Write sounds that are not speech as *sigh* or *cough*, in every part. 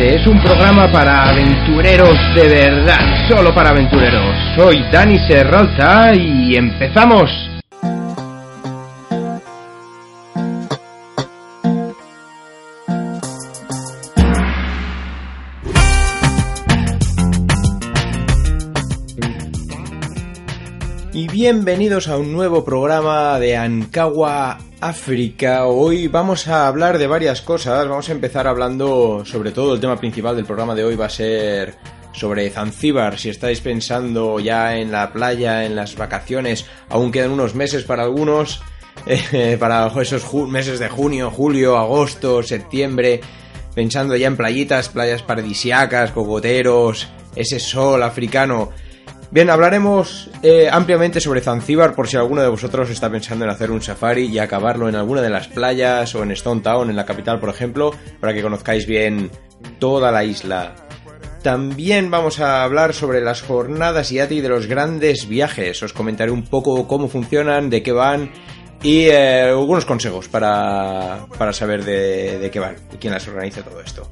Es un programa para aventureros de verdad, solo para aventureros. Soy Dani Serralta y empezamos. Bienvenidos a un nuevo programa de Ankawa África. Hoy vamos a hablar de varias cosas. Vamos a empezar hablando, sobre todo, el tema principal del programa de hoy va a ser sobre Zanzíbar. Si estáis pensando ya en la playa, en las vacaciones, aún quedan unos meses para algunos, *laughs* eh, para esos meses de junio, julio, agosto, septiembre, pensando ya en playitas, playas paradisiacas, cocoteros, ese sol africano. Bien, hablaremos eh, ampliamente sobre Zanzíbar por si alguno de vosotros está pensando en hacer un safari y acabarlo en alguna de las playas o en Stone Town, en la capital, por ejemplo, para que conozcáis bien toda la isla. También vamos a hablar sobre las jornadas IATI de los grandes viajes. Os comentaré un poco cómo funcionan, de qué van y eh, algunos consejos para, para saber de, de qué van y quién las organiza todo esto.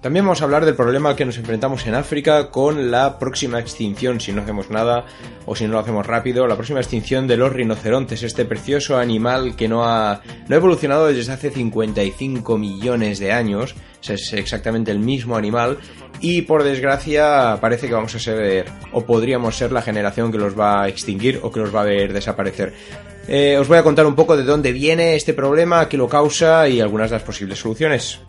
También vamos a hablar del problema que nos enfrentamos en África con la próxima extinción, si no hacemos nada o si no lo hacemos rápido, la próxima extinción de los rinocerontes, este precioso animal que no ha, no ha evolucionado desde hace 55 millones de años, es exactamente el mismo animal y por desgracia parece que vamos a ser o podríamos ser la generación que los va a extinguir o que los va a ver desaparecer. Eh, os voy a contar un poco de dónde viene este problema, qué lo causa y algunas de las posibles soluciones.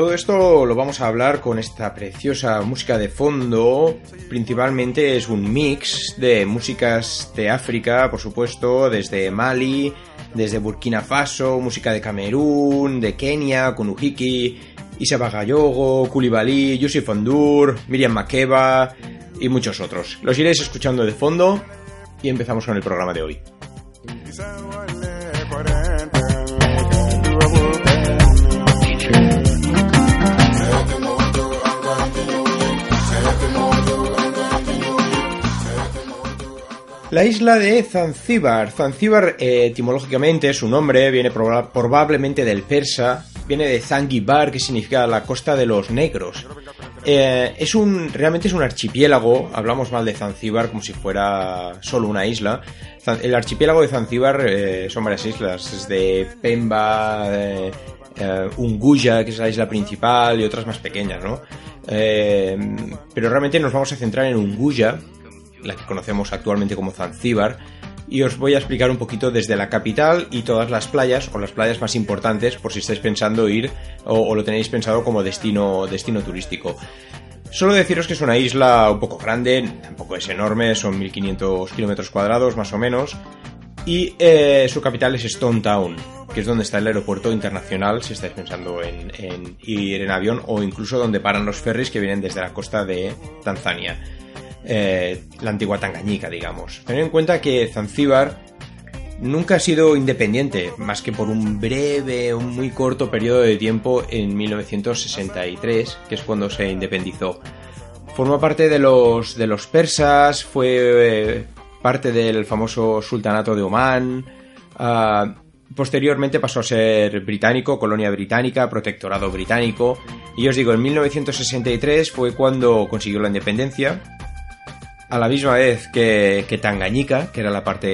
Todo esto lo vamos a hablar con esta preciosa música de fondo. Principalmente es un mix de músicas de África, por supuesto, desde Mali, desde Burkina Faso, música de Camerún, de Kenia, con Uhiki, Isa Bagayogo, Koulibaly, Yusuf Ondur, Miriam Makeba y muchos otros. Los iréis escuchando de fondo y empezamos con el programa de hoy. La isla de Zanzíbar. Zanzíbar, eh, etimológicamente, su nombre viene proba probablemente del persa, viene de Zangibar, que significa la costa de los negros. Eh, es un, realmente es un archipiélago, hablamos mal de Zanzíbar como si fuera solo una isla. El archipiélago de Zanzíbar eh, son varias islas, desde Pemba, eh, Unguya, que es la isla principal, y otras más pequeñas, ¿no? Pero realmente nos vamos a centrar en Unguja, la que conocemos actualmente como Zanzíbar, y os voy a explicar un poquito desde la capital y todas las playas o las playas más importantes por si estáis pensando ir o, lo tenéis pensado como destino, destino turístico. Solo deciros que es una isla un poco grande, tampoco es enorme, son 1500 kilómetros cuadrados más o menos, y eh, su capital es Stone Town, que es donde está el aeropuerto internacional si estáis pensando en, en ir en avión o incluso donde paran los ferries que vienen desde la costa de Tanzania. Eh, la antigua Tangañica, digamos. Tened en cuenta que Zanzíbar nunca ha sido independiente, más que por un breve, un muy corto periodo de tiempo en 1963, que es cuando se independizó. Formó parte de los, de los persas, fue eh, parte del famoso sultanato de Omán. Ah, posteriormente pasó a ser británico, colonia británica, protectorado británico. Y os digo, en 1963 fue cuando consiguió la independencia a la misma vez que, que Tanganyika, que era la parte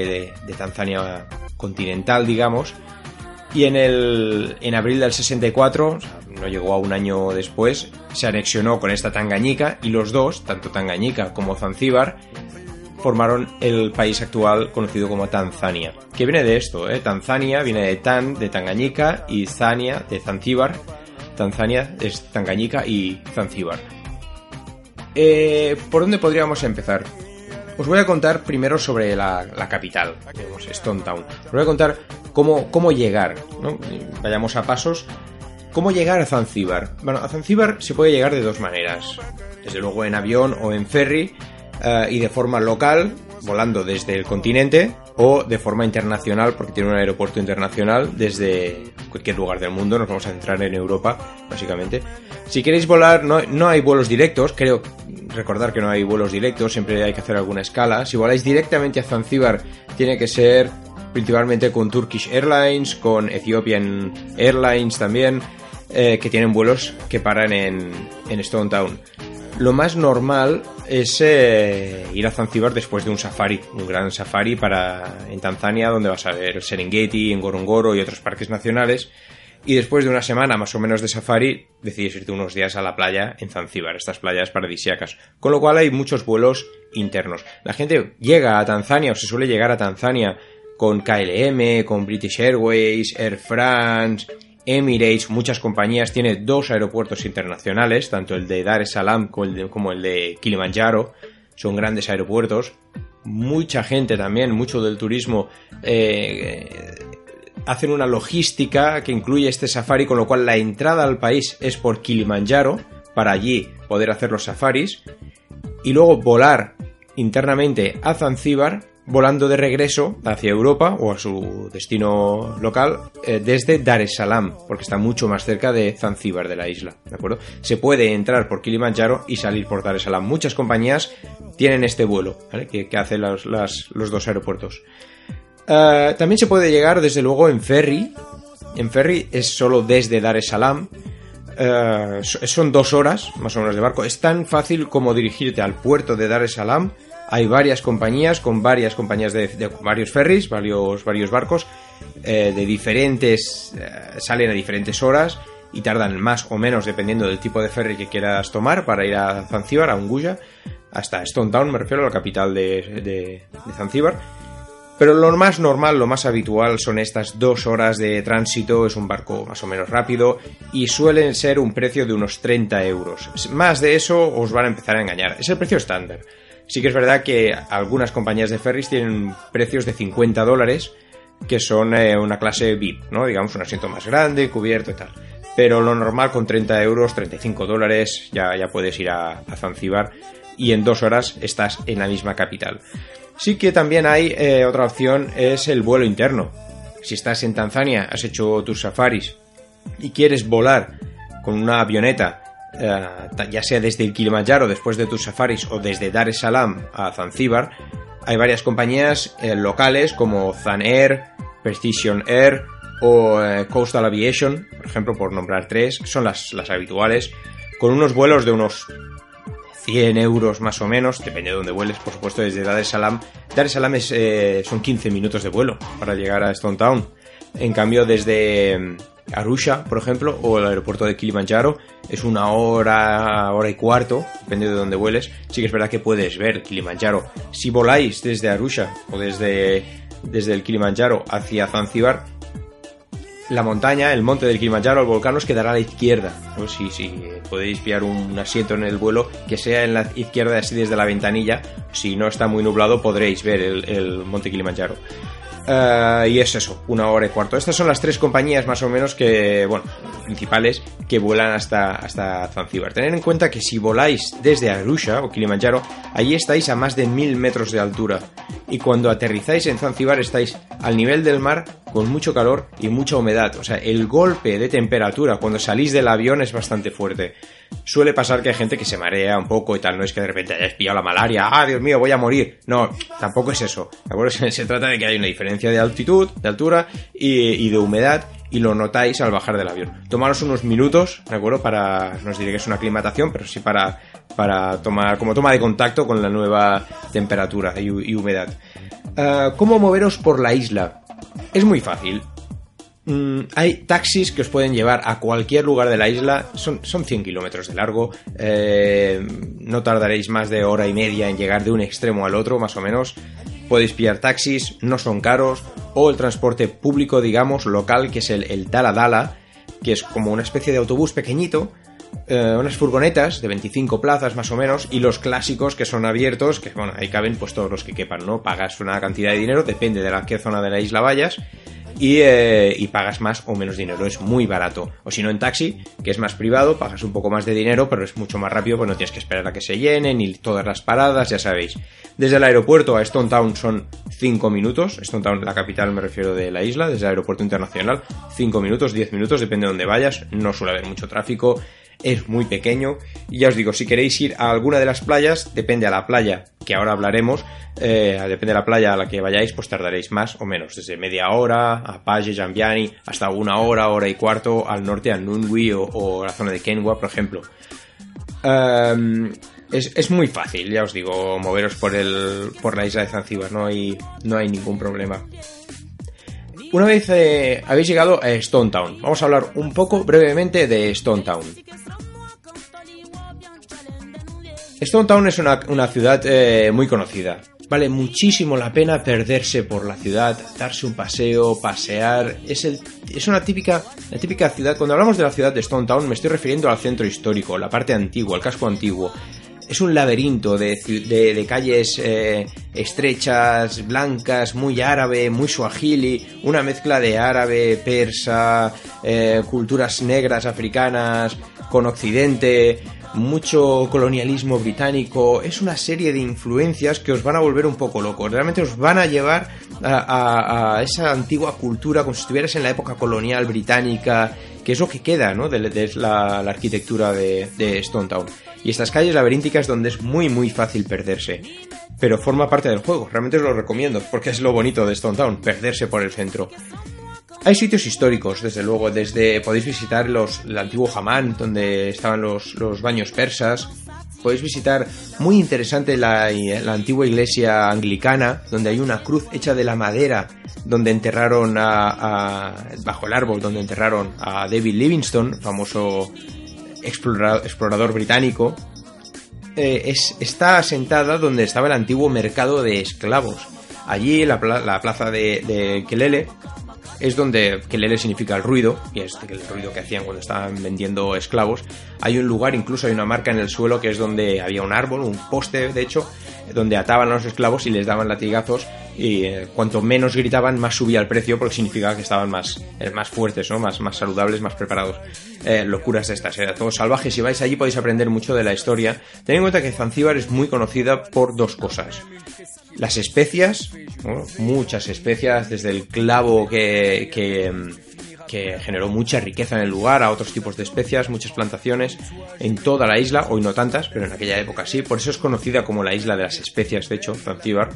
de, Tanzania continental, digamos, y en, el, en abril del 64, no llegó a un año después, se anexionó con esta Tanganyika y los dos, tanto Tanganyika como Zanzíbar, formaron el país actual conocido como Tanzania. Que viene de esto, ¿eh? Tanzania viene de Tan, de Tanganyika, y Zania, de Zanzíbar. Tanzania es Tanganyika y Zanzíbar. Eh, ¿Por dónde podríamos empezar? Os voy a contar primero sobre la, capital, digamos, Stone Town. Os voy a contar cómo, cómo llegar, ¿no? Vayamos a pasos. ¿Cómo llegar a Zanzíbar? Bueno, a Zanzíbar se puede llegar de dos maneras. Desde luego en avión o en ferry eh, y de forma local, volando desde el continente o de forma internacional porque tiene un aeropuerto internacional desde cualquier lugar del mundo. Nos vamos a centrar en Europa, básicamente. Si queréis volar, no, no hay vuelos directos, creo recordar que no hay vuelos directos, siempre hay que hacer alguna escala. Si voláis directamente a Zanzíbar, tiene que ser principalmente con Turkish Airlines, con Ethiopian Airlines también, eh, que tienen vuelos que paran en, en Stone Town. Lo más normal es eh, ir a Zanzíbar después de un safari, un gran safari para en Tanzania, donde vas a ver Serengeti, Ngorongoro y otros parques nacionales. Y después de una semana más o menos de safari, decides irte unos días a la playa en Zanzíbar, estas playas paradisíacas. Con lo cual hay muchos vuelos internos. La gente llega a Tanzania o se suele llegar a Tanzania con KLM, con British Airways, Air France, Emirates, muchas compañías, tiene dos aeropuertos internacionales, tanto el de Dar es Salaam como el de, Kilimanjaro, son grandes aeropuertos. Mucha gente también, mucho del turismo, eh, hacen una logística que incluye este safari, con lo cual la entrada al país es por Kilimanjaro, para allí poder hacer los safaris, y luego volar internamente a Zanzíbar volando de regreso hacia Europa o a su destino local eh, desde Dar es Salaam, porque está mucho más cerca de Zanzíbar de la isla, ¿de acuerdo? Se puede entrar por Kilimanjaro y salir por Dar es Salaam. Muchas compañías tienen este vuelo, ¿vale? Que, hacen los, dos aeropuertos. Eh, también se puede llegar desde luego en ferry. En ferry es solo desde Dar es Salaam. Eh, son dos horas más o menos de barco. Es tan fácil como dirigirte al puerto de Dar es Salaam hay varias compañías con varias compañías de, varios ferries, varios, varios barcos eh, de diferentes eh, salen a diferentes horas y tardan más o menos dependiendo del tipo de ferry que quieras tomar para ir a Zanzíbar, a Unguya, hasta Stone Town, me refiero a la capital de, de, Zanzíbar. Pero lo más normal, lo más habitual son estas dos horas de tránsito, es un barco más o menos rápido y suelen ser un precio de unos 30 euros. Más de eso os van a empezar a engañar. Es el precio estándar. Sí que es verdad que algunas compañías de ferries tienen precios de 50 dólares, que son eh, una clase VIP, ¿no? Digamos, un asiento más grande, cubierto y tal. Pero lo normal con 30 euros, 35 dólares, ya, ya puedes ir a, Zanzibar y en dos horas estás en la misma capital. Sí que también hay eh, otra opción, es el vuelo interno. Si estás en Tanzania, has hecho tus safaris y quieres volar con una avioneta eh, ya sea desde el Kilimanjaro después de tus safaris o desde Dar es Salaam a Zanzíbar, hay varias compañías eh, locales como Zan Air, Precision Air o eh, Coastal Aviation, por ejemplo, por nombrar tres, son las, las habituales, con unos vuelos de unos 100 euros más o menos, depende de dónde vueles, por supuesto, desde Dar es Salaam. Dar es Salaam son 15 minutos de vuelo para llegar a Stone Town. En cambio, desde, Arusha, por ejemplo, o el aeropuerto de Kilimanjaro. Es una hora, hora y cuarto, depende de dónde vueles. Sí que es verdad que puedes ver Kilimanjaro. Si voláis desde Arusha o desde, desde el Kilimanjaro hacia Zanzíbar, la montaña, el monte del Kilimanjaro, el volcán os quedará a la izquierda. ¿no? Si, podéis pillar un asiento en el vuelo que sea en la izquierda así desde la ventanilla, si no está muy nublado podréis ver el monte Kilimanjaro. Uh, y es eso, una hora y cuarto. Estas son las tres compañías más o menos que, bueno, principales que vuelan hasta, hasta Zanzíbar. Tened en cuenta que si voláis desde Arusha o Kilimanjaro, allí estáis a más de mil metros de altura. Y cuando aterrizáis en Zanzíbar estáis al nivel del mar con mucho calor y mucha humedad. O sea, el golpe de temperatura cuando salís del avión es bastante fuerte. Suele pasar que hay gente que se marea un poco y tal, no es que de repente hayáis pillado la malaria, ah, Dios mío, voy a morir. No, tampoco es eso. ¿De acuerdo? *laughs* Se trata de que hay una diferencia de altitud, de altura y, de humedad y lo notáis al bajar del avión. Tomaros unos minutos, ¿de acuerdo? Para, no os diré que es una aclimatación, pero sí para, para tomar, como toma de contacto con la nueva temperatura y, humedad. Uh, ¿Cómo moveros por la isla? Es muy fácil. Mm, hay taxis que os pueden llevar a cualquier lugar de la isla, son, son 100 kilómetros de largo, eh, no tardaréis más de hora y media en llegar de un extremo al otro, más o menos. Podéis pillar taxis, no son caros, o el transporte público, digamos, local, que es el, el Dala Dala, que es como una especie de autobús pequeñito, eh, unas furgonetas de 25 plazas más o menos y los clásicos que son abiertos, que bueno, ahí caben pues todos los que quepan, ¿no? Pagas una cantidad de dinero, depende de la qué zona de la isla vayas. Y, eh, y, pagas más o menos dinero, es muy barato. O si no en taxi, que es más privado, pagas un poco más de dinero, pero es mucho más rápido, pues no tienes que esperar a que se llenen y todas las paradas, ya sabéis. Desde el aeropuerto a Stone Town son 5 minutos, Stone Town, la capital me refiero de la isla, desde el aeropuerto internacional, 5 minutos, 10 minutos, depende de dónde vayas, no suele haber mucho tráfico, es muy pequeño. Y ya os digo, si queréis ir a alguna de las playas, depende a la playa, que ahora hablaremos, eh, depende de la playa a la que vayáis, pues tardaréis más o menos, desde media hora a Paje, Jambiani, hasta una hora, hora y cuarto al norte a Nunwi o, o la zona de Kenwa, por ejemplo. Um, es, es, muy fácil, ya os digo, moveros por, el, por la isla de Zanzíbar, no hay, no hay ningún problema. Una vez eh, habéis llegado a Stone Town, vamos a hablar un poco brevemente de Stone Town. Stone Town es una, una ciudad eh, muy conocida. Vale muchísimo la pena perderse por la ciudad, darse un paseo, pasear. Es, es una típica, la típica ciudad. Cuando hablamos de la ciudad de Stone Town, me estoy refiriendo al centro histórico, la parte antigua, el casco antiguo es un laberinto de, de, de calles eh, estrechas, blancas, muy árabe, muy suajili, una mezcla de árabe, persa, eh, culturas negras africanas, con occidente, mucho colonialismo británico, es una serie de influencias que os van a volver un poco locos, realmente os van a llevar a, esa antigua cultura como si estuvieras en la época colonial británica, que es lo que queda ¿no? de, la, arquitectura de, de Stone Town. Y estas calles laberínticas donde es muy muy fácil perderse. Pero forma parte del juego, realmente os lo recomiendo, porque es lo bonito de Stone Town, perderse por el centro. Hay sitios históricos, desde luego, desde podéis visitar los, el antiguo Hamán, donde estaban los, los baños persas, podéis visitar muy interesante la, la, antigua iglesia anglicana, donde hay una cruz hecha de la madera, donde enterraron a, bajo el árbol, donde enterraron a David Livingstone, famoso explorador, explorador británico. Eh, es, está asentada donde estaba el antiguo mercado de esclavos. Allí, la, la plaza de, de Kelele, es donde Kelele significa el ruido, y es el ruido que hacían cuando estaban vendiendo esclavos. Hay un lugar, incluso hay una marca en el suelo que es donde había un árbol, un poste de hecho, donde ataban a los esclavos y les daban latigazos y eh, cuanto menos gritaban más subía el precio porque significaba que estaban más, eh, más fuertes, ¿no? más, más saludables, más preparados. Eh, locuras de estas, era todo salvaje. Si vais allí podéis aprender mucho de la historia. Tened en cuenta que Zanzíbar es muy conocida por dos cosas. Las especias, muchas especias, desde el clavo que, que que generó mucha riqueza en el lugar, a otros tipos de especias, muchas plantaciones en toda la isla, hoy no tantas, pero en aquella época sí, por eso es conocida como la isla de las especias, de hecho, Zanzíbar,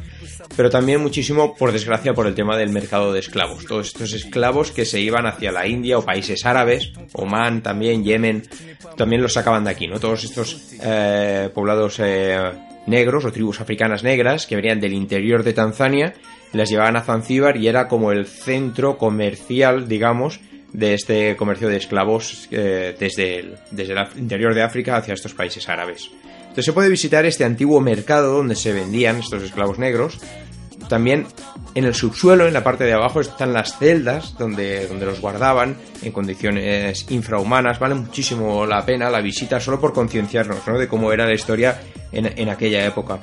pero también muchísimo, por desgracia, por el tema del mercado de esclavos, todos estos esclavos que se iban hacia la India o países árabes, Oman también, Yemen, también los sacaban de aquí, ¿no? Todos estos eh, poblados eh, negros o tribus africanas negras que venían del interior de Tanzania las llevaban a Zanzíbar y era como el centro comercial, digamos, de este comercio de esclavos eh, desde, el, desde el interior de África hacia estos países árabes. Entonces se puede visitar este antiguo mercado donde se vendían estos esclavos negros. También en el subsuelo, en la parte de abajo, están las celdas donde, donde los guardaban en condiciones infrahumanas. Vale muchísimo la pena la visita solo por concienciarnos ¿no? de cómo era la historia en, en aquella época.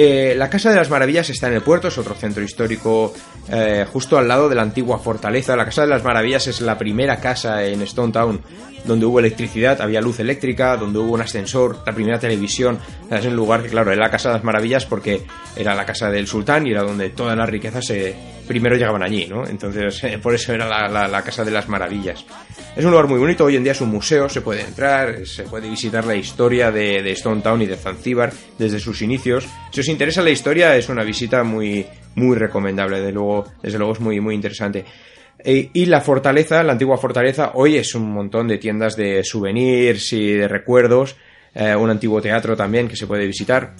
Eh, la Casa de las Maravillas está en el puerto, es otro centro histórico eh, justo al lado de la antigua fortaleza. La Casa de las Maravillas es la primera casa en Stone Town donde hubo electricidad, había luz eléctrica, donde hubo un ascensor, la primera televisión. Es un lugar que, claro, era la Casa de las Maravillas porque era la casa del sultán y era donde todas las riquezas se, primero llegaban allí, ¿no? Entonces, por eso era la, Casa de las Maravillas. Es un lugar muy bonito, hoy en día es un museo, se puede entrar, se puede visitar la historia de, Stone Town y de Zanzíbar desde sus inicios. Si os interesa la historia, es una visita muy, muy recomendable, de luego, desde luego es muy, muy interesante. E, y la fortaleza, la antigua fortaleza, hoy es un montón de tiendas de souvenirs y de recuerdos, eh, un antiguo teatro también que se puede visitar.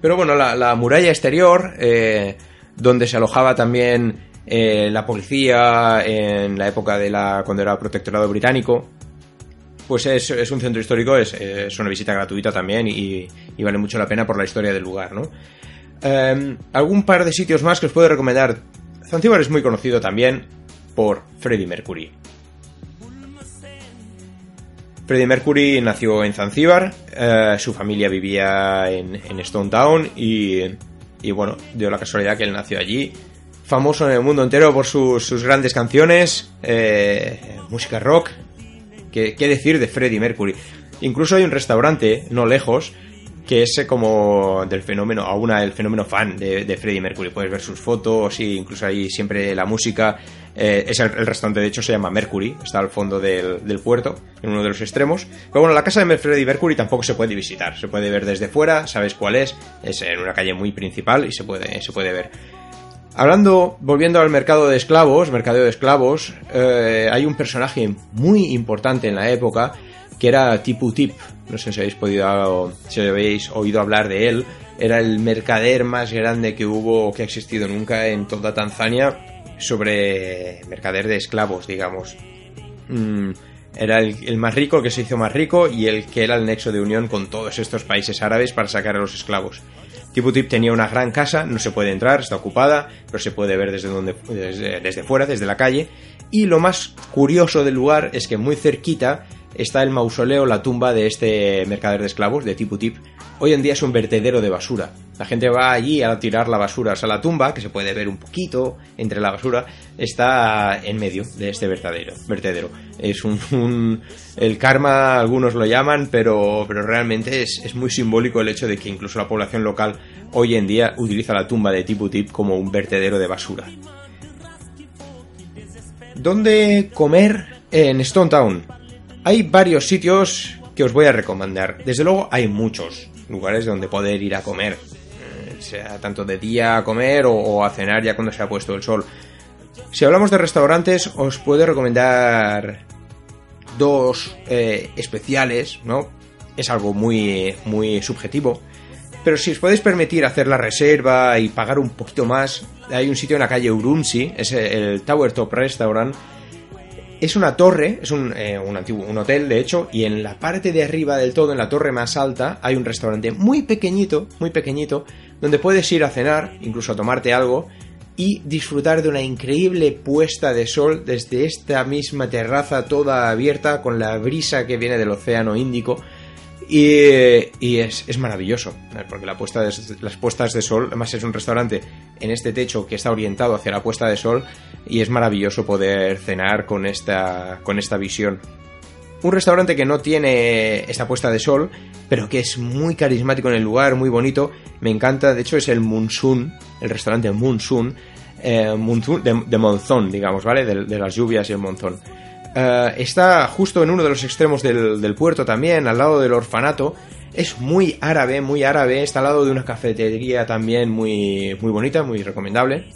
Pero bueno, la, muralla exterior, eh, donde se alojaba también eh, la policía en la época de la cuando era protectorado británico, pues es, un centro histórico, es, una visita gratuita también y, vale mucho la pena por la historia del lugar, ¿no? algún par de sitios más que os puedo recomendar. Zanzíbar es muy conocido también, por Freddie Mercury. Freddie Mercury nació en Zanzíbar, eh, su familia vivía en, Stone Town y, bueno, dio la casualidad que él nació allí. Famoso en el mundo entero por sus, grandes canciones, eh, música rock. ¿Qué, ¿Qué decir de Freddie Mercury? Incluso hay un restaurante no lejos que es como del fenómeno, aún el fenómeno fan de, de, Freddie Mercury. Puedes ver sus fotos y incluso ahí siempre la música. Eh, es el, restaurante, de hecho, se llama Mercury, está al fondo del, puerto, en uno de los extremos. Pero bueno, la casa de Freddie Mercury tampoco se puede visitar, se puede ver desde fuera, sabes cuál es, es en una calle muy principal y se puede, se puede ver. Hablando, volviendo al mercado de esclavos, mercado de esclavos, eh, hay un personaje muy importante en la época que era Tipu Tip. No sé si habéis podido, si habéis oído hablar de él. Era el mercader más grande que hubo, que ha existido nunca en toda Tanzania sobre mercader de esclavos, digamos. Mm, era el, más rico, el que se hizo más rico y el que era el nexo de unión con todos estos países árabes para sacar a los esclavos. Tipu Tip tenía una gran casa, no se puede entrar, está ocupada, pero se puede ver desde, donde, desde, desde fuera, desde la calle. Y lo más curioso del lugar es que muy cerquita está el mausoleo, la tumba de este mercader de esclavos, de Tipu Tip. Hoy en día es un vertedero de basura. La gente va allí a tirar la basura. O sea, la tumba, que se puede ver un poquito entre la basura, está en medio de este vertedero. vertedero. Es un, El karma, algunos lo llaman, pero, pero realmente es, es muy simbólico el hecho de que incluso la población local hoy en día utiliza la tumba de Tipu Tip como un vertedero de basura. ¿Dónde comer en Stone Town? Hay varios sitios que os voy a recomendar. Desde luego hay muchos lugares donde poder ir a comer. Eh, sea tanto de día a comer o, a cenar ya cuando se ha puesto el sol. Si hablamos de restaurantes, os puedo recomendar dos eh, especiales, ¿no? Es algo muy, muy subjetivo. Pero si os podéis permitir hacer la reserva y pagar un poquito más, hay un sitio en la calle Urumsi, es el Tower Top Restaurant, es una torre, es un, eh, antiguo, hotel de hecho, y en la parte de arriba del todo, en la torre más alta, hay un restaurante muy pequeñito, muy pequeñito, donde puedes ir a cenar, incluso a tomarte algo, y disfrutar de una increíble puesta de sol desde esta misma terraza toda abierta con la brisa que viene del océano Índico y, es, maravilloso, porque la puesta las puestas de sol, además es un restaurante en este techo que está orientado hacia la puesta de sol y es maravilloso poder cenar con esta, con esta visión. Un restaurante que no tiene esta puesta de sol, pero que es muy carismático en el lugar, muy bonito. Me encanta, de hecho es el Monsoon, el restaurante Monsoon, eh, de, monzón, digamos, ¿vale? De, de, las lluvias y el monzón. Eh, está justo en uno de los extremos del, puerto también, al lado del orfanato. Es muy árabe, muy árabe. Está al lado de una cafetería también muy, muy bonita, muy recomendable.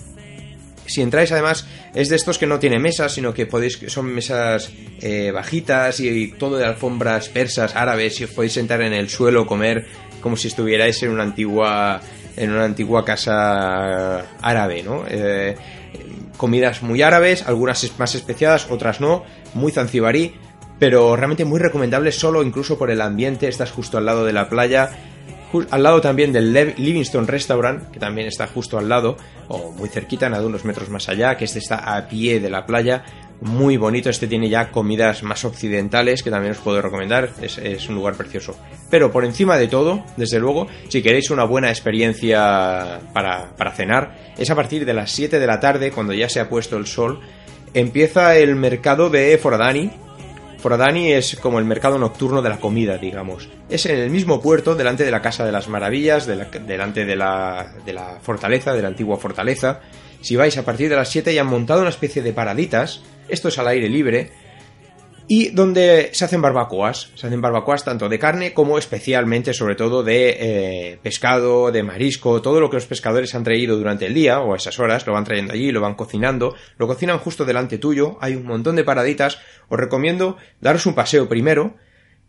Si entráis, además, es de estos que no tiene mesas, sino que podéis, son mesas eh, bajitas y, todo de alfombras persas, árabes, y os podéis sentar en el suelo, comer como si estuvierais en una antigua, en una antigua casa árabe, ¿no? Eh, comidas muy árabes, algunas más especiadas, otras no, muy zanzibarí, pero realmente muy recomendable solo incluso por el ambiente, estás justo al lado de la playa, al lado también del Livingston Restaurant, que también está justo al lado, o muy cerquita, nada, unos metros más allá, que este está a pie de la playa, muy bonito, este tiene ya comidas más occidentales que también os puedo recomendar, es, un lugar precioso. Pero por encima de todo, desde luego, si queréis una buena experiencia para, para cenar, es a partir de las 7 de la tarde, cuando ya se ha puesto el sol, empieza el mercado de Foradani, Foradani es como el mercado nocturno de la comida, digamos. Es en el mismo puerto, delante de la Casa de las Maravillas, delante de la, de la fortaleza, de la antigua fortaleza. Si vais a partir de las 7 ya han montado una especie de paraditas, esto es al aire libre, y donde se hacen barbacoas. Se hacen barbacoas tanto de carne como especialmente, sobre todo, de eh, pescado, de marisco, todo lo que los pescadores han traído durante el día o a esas horas, lo van trayendo allí, lo van cocinando, lo cocinan justo delante tuyo, hay un montón de paraditas. Os recomiendo daros un paseo primero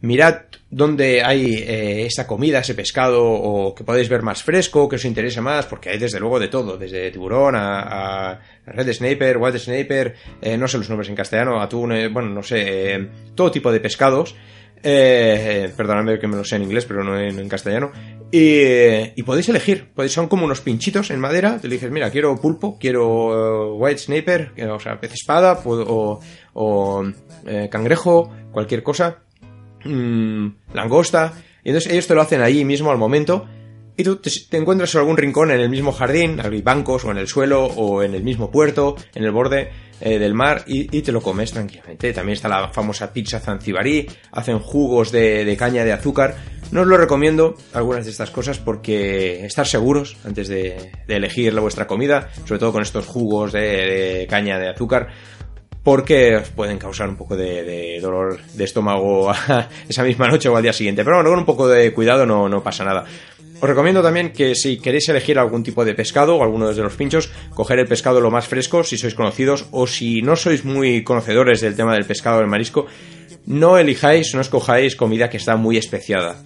mirad dónde hay eh, esa comida, ese pescado, o que podéis ver más fresco, que os interese más, porque hay desde luego de todo, desde tiburón a, red sniper, white sniper, eh, no sé los nombres en castellano, atún, eh, bueno, no sé, todo tipo de pescados. perdonadme que me lo sé en inglés, pero no en, castellano. Y, podéis elegir, podéis, son como unos pinchitos en madera. Te dices, mira, quiero pulpo, quiero white sniper, o sea, pez espada, o, o cangrejo, cualquier cosa mmm, langosta. Y entonces ellos te lo hacen allí mismo al momento. Y tú te, encuentras en algún rincón en el mismo jardín, hay bancos o en el suelo o en el mismo puerto, en el borde eh, del mar y, te lo comes tranquilamente. También está la famosa pizza zanzibarí, hacen jugos de, caña de azúcar. No os lo recomiendo algunas de estas cosas porque estar seguros antes de, elegir la vuestra comida, sobre todo con estos jugos de caña de azúcar, porque pueden causar un poco de, dolor de estómago *laughs* esa misma noche o al día siguiente. Pero bueno, con un poco de cuidado no, no pasa nada. Os recomiendo también que si queréis elegir algún tipo de pescado o alguno de los pinchos, coger el pescado lo más fresco si sois conocidos o si no sois muy conocedores del tema del pescado o del marisco, no elijáis, no escojáis comida que está muy especiada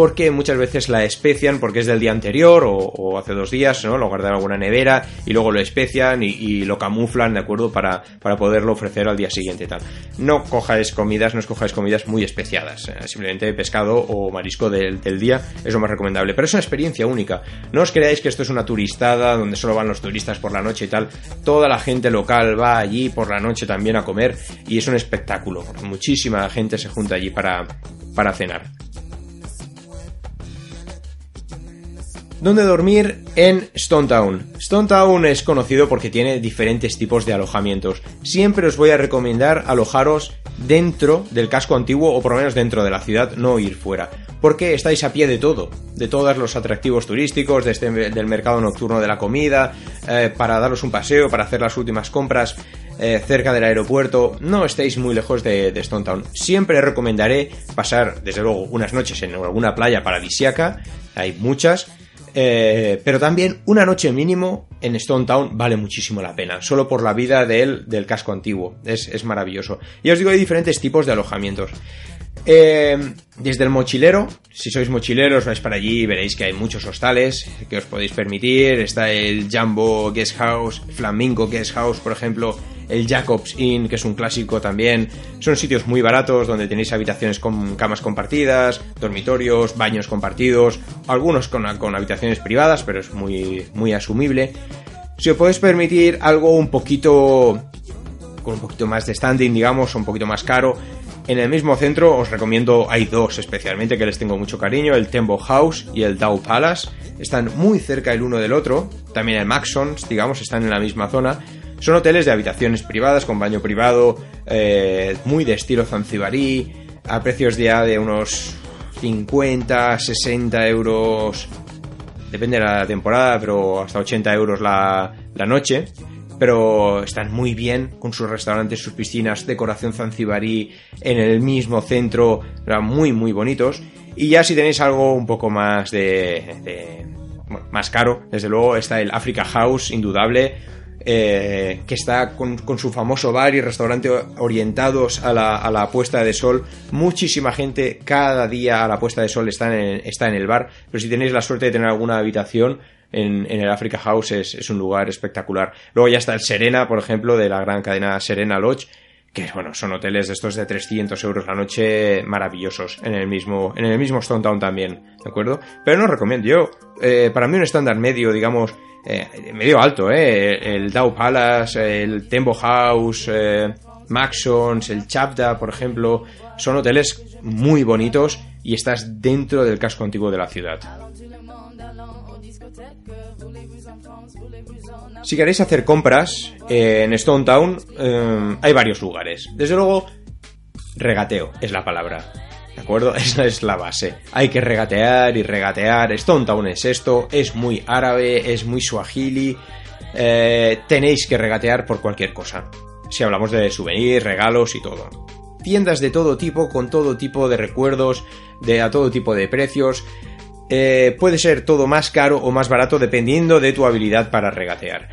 porque muchas veces la especian porque es del día anterior o, hace dos días, ¿no? Lo guardan alguna nevera y luego lo especian y, lo camuflan, ¿de acuerdo? Para, para, poderlo ofrecer al día siguiente tal. No cojáis comidas, no escojáis comidas muy especiadas. ¿eh? Simplemente pescado o marisco del, del, día es lo más recomendable. Pero es una experiencia única. No os creáis que esto es una turistada donde solo van los turistas por la noche y tal. Toda la gente local va allí por la noche también a comer y es un espectáculo. Muchísima gente se junta allí para, para cenar. ¿Dónde dormir? En Stone Town. Stone Town es conocido porque tiene diferentes tipos de alojamientos. Siempre os voy a recomendar alojaros dentro del casco antiguo o por lo menos dentro de la ciudad, no ir fuera. Porque estáis a pie de todo, de todos los atractivos turísticos, este, del mercado nocturno de la comida, eh, para daros un paseo, para hacer las últimas compras eh, cerca del aeropuerto. No estéis muy lejos de, de Stone Town. Siempre recomendaré pasar, desde luego, unas noches en alguna playa paradisiaca. Hay muchas eh, pero también una noche mínimo en Stone Town vale muchísimo la pena, solo por la vida de él, del casco antiguo. Es, maravilloso. Y os digo, hay diferentes tipos de alojamientos. Eh, desde el mochilero, si sois mochileros, vais para allí y veréis que hay muchos hostales que os podéis permitir. Está el Jumbo Guest House, Flamingo Guest House, por ejemplo, el Jacobs Inn, que es un clásico también. Son sitios muy baratos donde tenéis habitaciones con camas compartidas, dormitorios, baños compartidos, algunos con, habitaciones privadas, pero es muy, muy asumible. Si os podéis permitir algo un poquito con un poquito más de standing, digamos, un poquito más caro. En el mismo centro os recomiendo, hay dos especialmente que les tengo mucho cariño, el Tembo House y el Dow Palace. Están muy cerca el uno del otro. También el Maxons, digamos, están en la misma zona. Son hoteles de habitaciones privadas con baño privado, eh, muy de estilo zanzibarí, a precios ya de unos 50, 60 euros, depende de la temporada, pero hasta 80 euros la, la noche. Pero están muy bien con sus restaurantes, sus piscinas, decoración zanzibarí en el mismo centro, muy, muy bonitos. Y ya si tenéis algo un poco más de, de bueno, más caro, desde luego está el Africa House, indudable, eh, que está con, su famoso bar y restaurante orientados a la, puesta de sol. Muchísima gente cada día a la puesta de sol está en, está en el bar, pero si tenéis la suerte de tener alguna habitación, en, el Africa House es, un lugar espectacular. Luego ya está el Serena, por ejemplo, de la gran cadena Serena Lodge, que bueno, son hoteles de estos de 300 euros la noche maravillosos en el mismo, en el mismo Stone Town también, ¿de acuerdo? Pero no recomiendo, yo, eh, para mí un estándar medio, digamos, eh, medio alto, ¿eh? El Dow Palace, el Tembo House, eh, Maxons, el Chapda, por ejemplo, son hoteles muy bonitos y estás dentro del casco antiguo de la ciudad. Si queréis hacer compras en Stone Town, eh, hay varios lugares. Desde luego, regateo es la palabra. ¿De acuerdo? *laughs* Esa es la base. Hay que regatear y regatear. Stone Town es esto, es muy árabe, es muy suajili. Eh, tenéis que regatear por cualquier cosa. Si hablamos de souvenirs, regalos y todo. Tiendas de todo tipo, con todo tipo de recuerdos, de a todo tipo de precios. Eh, puede ser todo más caro o más barato dependiendo de tu habilidad para regatear.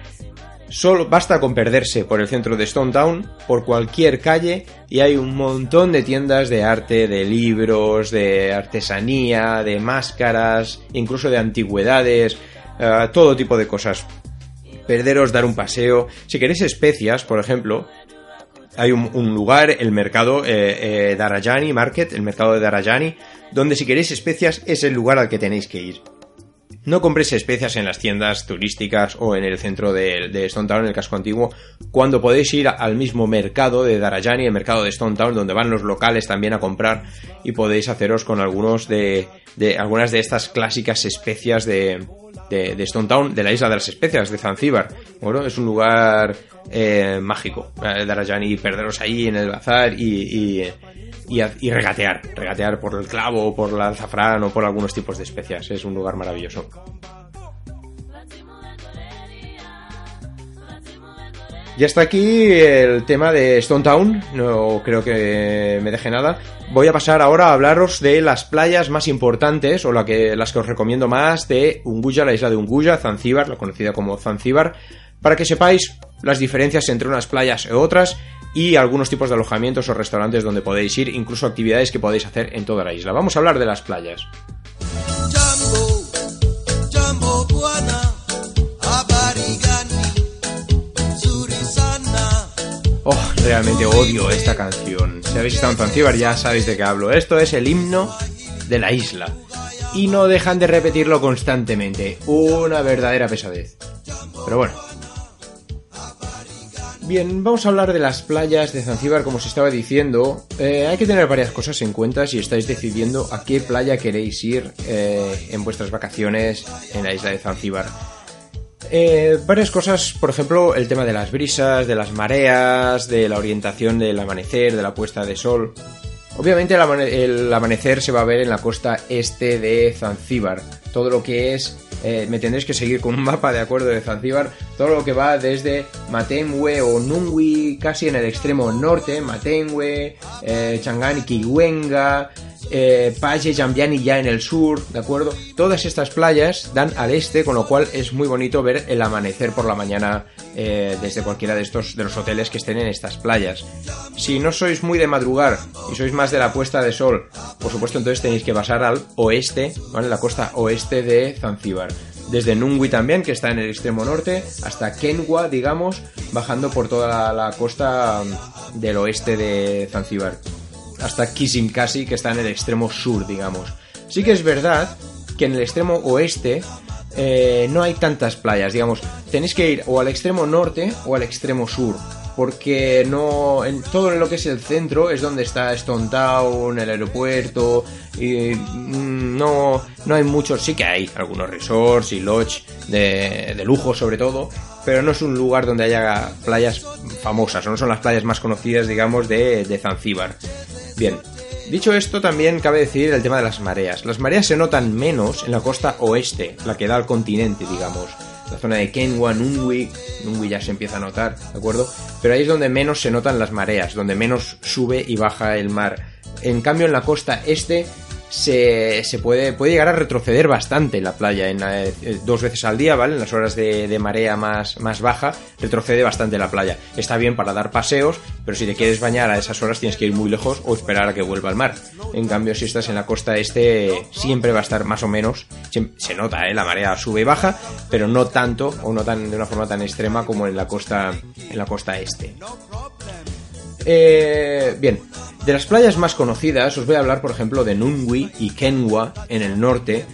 Solo basta con perderse por el centro de Stone Town, por cualquier calle, y hay un montón de tiendas de arte, de libros, de artesanía, de máscaras, incluso de antigüedades, eh, todo tipo de cosas. Perderos, dar un paseo. Si queréis especias, por ejemplo, hay un, lugar, el mercado eh, Darajani Market, el mercado de Darajani, donde si queréis especias es el lugar al que tenéis que ir. No compréis especias en las tiendas turísticas o en el centro de, Stone Town, en el casco antiguo, cuando podéis ir al mismo mercado de Darajani, el mercado de Stone Town, donde van los locales también a comprar y podéis haceros con algunos de, algunas de estas clásicas especias de, de, Stone Town, de la isla de las especias, de Zanzíbar. Bueno, es un lugar eh, mágico, eh, Darajani, perderos ahí en el bazar y, regatear, regatear por el clavo, por el azafrán o por algunos tipos de especias. Es un lugar maravilloso. Ya está aquí el tema de Stone Town, no creo que me deje nada. Voy a pasar ahora a hablaros de las playas más importantes, o que, las que os recomiendo más, de Unguja, la isla de Unguja, Zanzíbar, la conocida como Zanzíbar, para que sepáis las diferencias entre unas playas y otras y algunos tipos de alojamientos o restaurantes donde podéis ir, incluso actividades que podéis hacer en toda la isla. Vamos a hablar de las playas. Oh, realmente odio esta canción. Si habéis estado en Zanzíbar ya sabéis de qué hablo. Esto es el himno de la isla. Y no dejan de repetirlo constantemente. Una verdadera pesadez. Pero bueno, Bien, vamos a hablar de las playas de Zanzíbar, como os estaba diciendo. Eh, hay que tener varias cosas en cuenta si estáis decidiendo a qué playa queréis ir eh, en vuestras vacaciones en la isla de Zanzíbar. Eh, varias cosas, por ejemplo, el tema de las brisas, de las mareas, de la orientación del amanecer, de la puesta de sol. Obviamente el, amanecer se va a ver en la costa este de Zanzíbar. Todo lo que es eh, me tendréis que seguir con un mapa de acuerdo de Zanzíbar, todo lo que va desde Matenwe o Nungwi, casi en el extremo norte, Matenwe, eh, Changani, Kiwenga, eh, Jambiani ya en el sur, ¿de acuerdo? Todas estas playas dan al este, con lo cual es muy bonito ver el amanecer por la mañana eh, desde cualquiera de estos de los hoteles que estén en estas playas. Si no sois muy de madrugar y sois más de la puesta de sol, por supuesto entonces tenéis que pasar al oeste, ¿vale? La costa oeste de Zanzíbar. Desde Nungui también, que está en el extremo norte, hasta Kenwa, digamos, bajando por toda la, costa mm, del oeste de Zanzíbar. Hasta Kisimkasi, que está en el extremo sur, digamos. Sí que es verdad que en el extremo oeste eh, no hay tantas playas, digamos, tenéis que ir o al extremo norte o al extremo sur, porque no, en todo lo que es el centro es donde está Stone Town, el aeropuerto, y mm, no, no hay muchos, sí que hay algunos resorts y lodge de, de lujo sobre todo, pero no es un lugar donde haya playas famosas, o no son las playas más conocidas, digamos, de, de Zanzíbar. Bien, Dicho esto, también cabe decir el tema de las mareas. Las mareas se notan menos en la costa oeste, la que da al continente, digamos. La zona de Kenwa, Nungwi, Nungwi ya se empieza a notar, ¿de acuerdo? Pero ahí es donde menos se notan las mareas, donde menos sube y baja el mar. En cambio, en la costa este se, puede, puede llegar a retroceder bastante en la playa, en, eh, dos veces al día, ¿vale? En las horas de, marea más, más baja, retrocede bastante la playa. Está bien para dar paseos, pero si te quieres bañar a esas horas tienes que ir muy lejos o esperar a que vuelva al mar. En cambio, si estás en la costa este, siempre va a estar más o menos, se nota, ¿eh? La marea sube y baja, pero no tanto, o no tan, de una forma tan extrema como en la costa, en la costa este. Eh, bien, de las playas más conocidas os voy a hablar, por ejemplo, de Nungwi y Kenwa en el norte.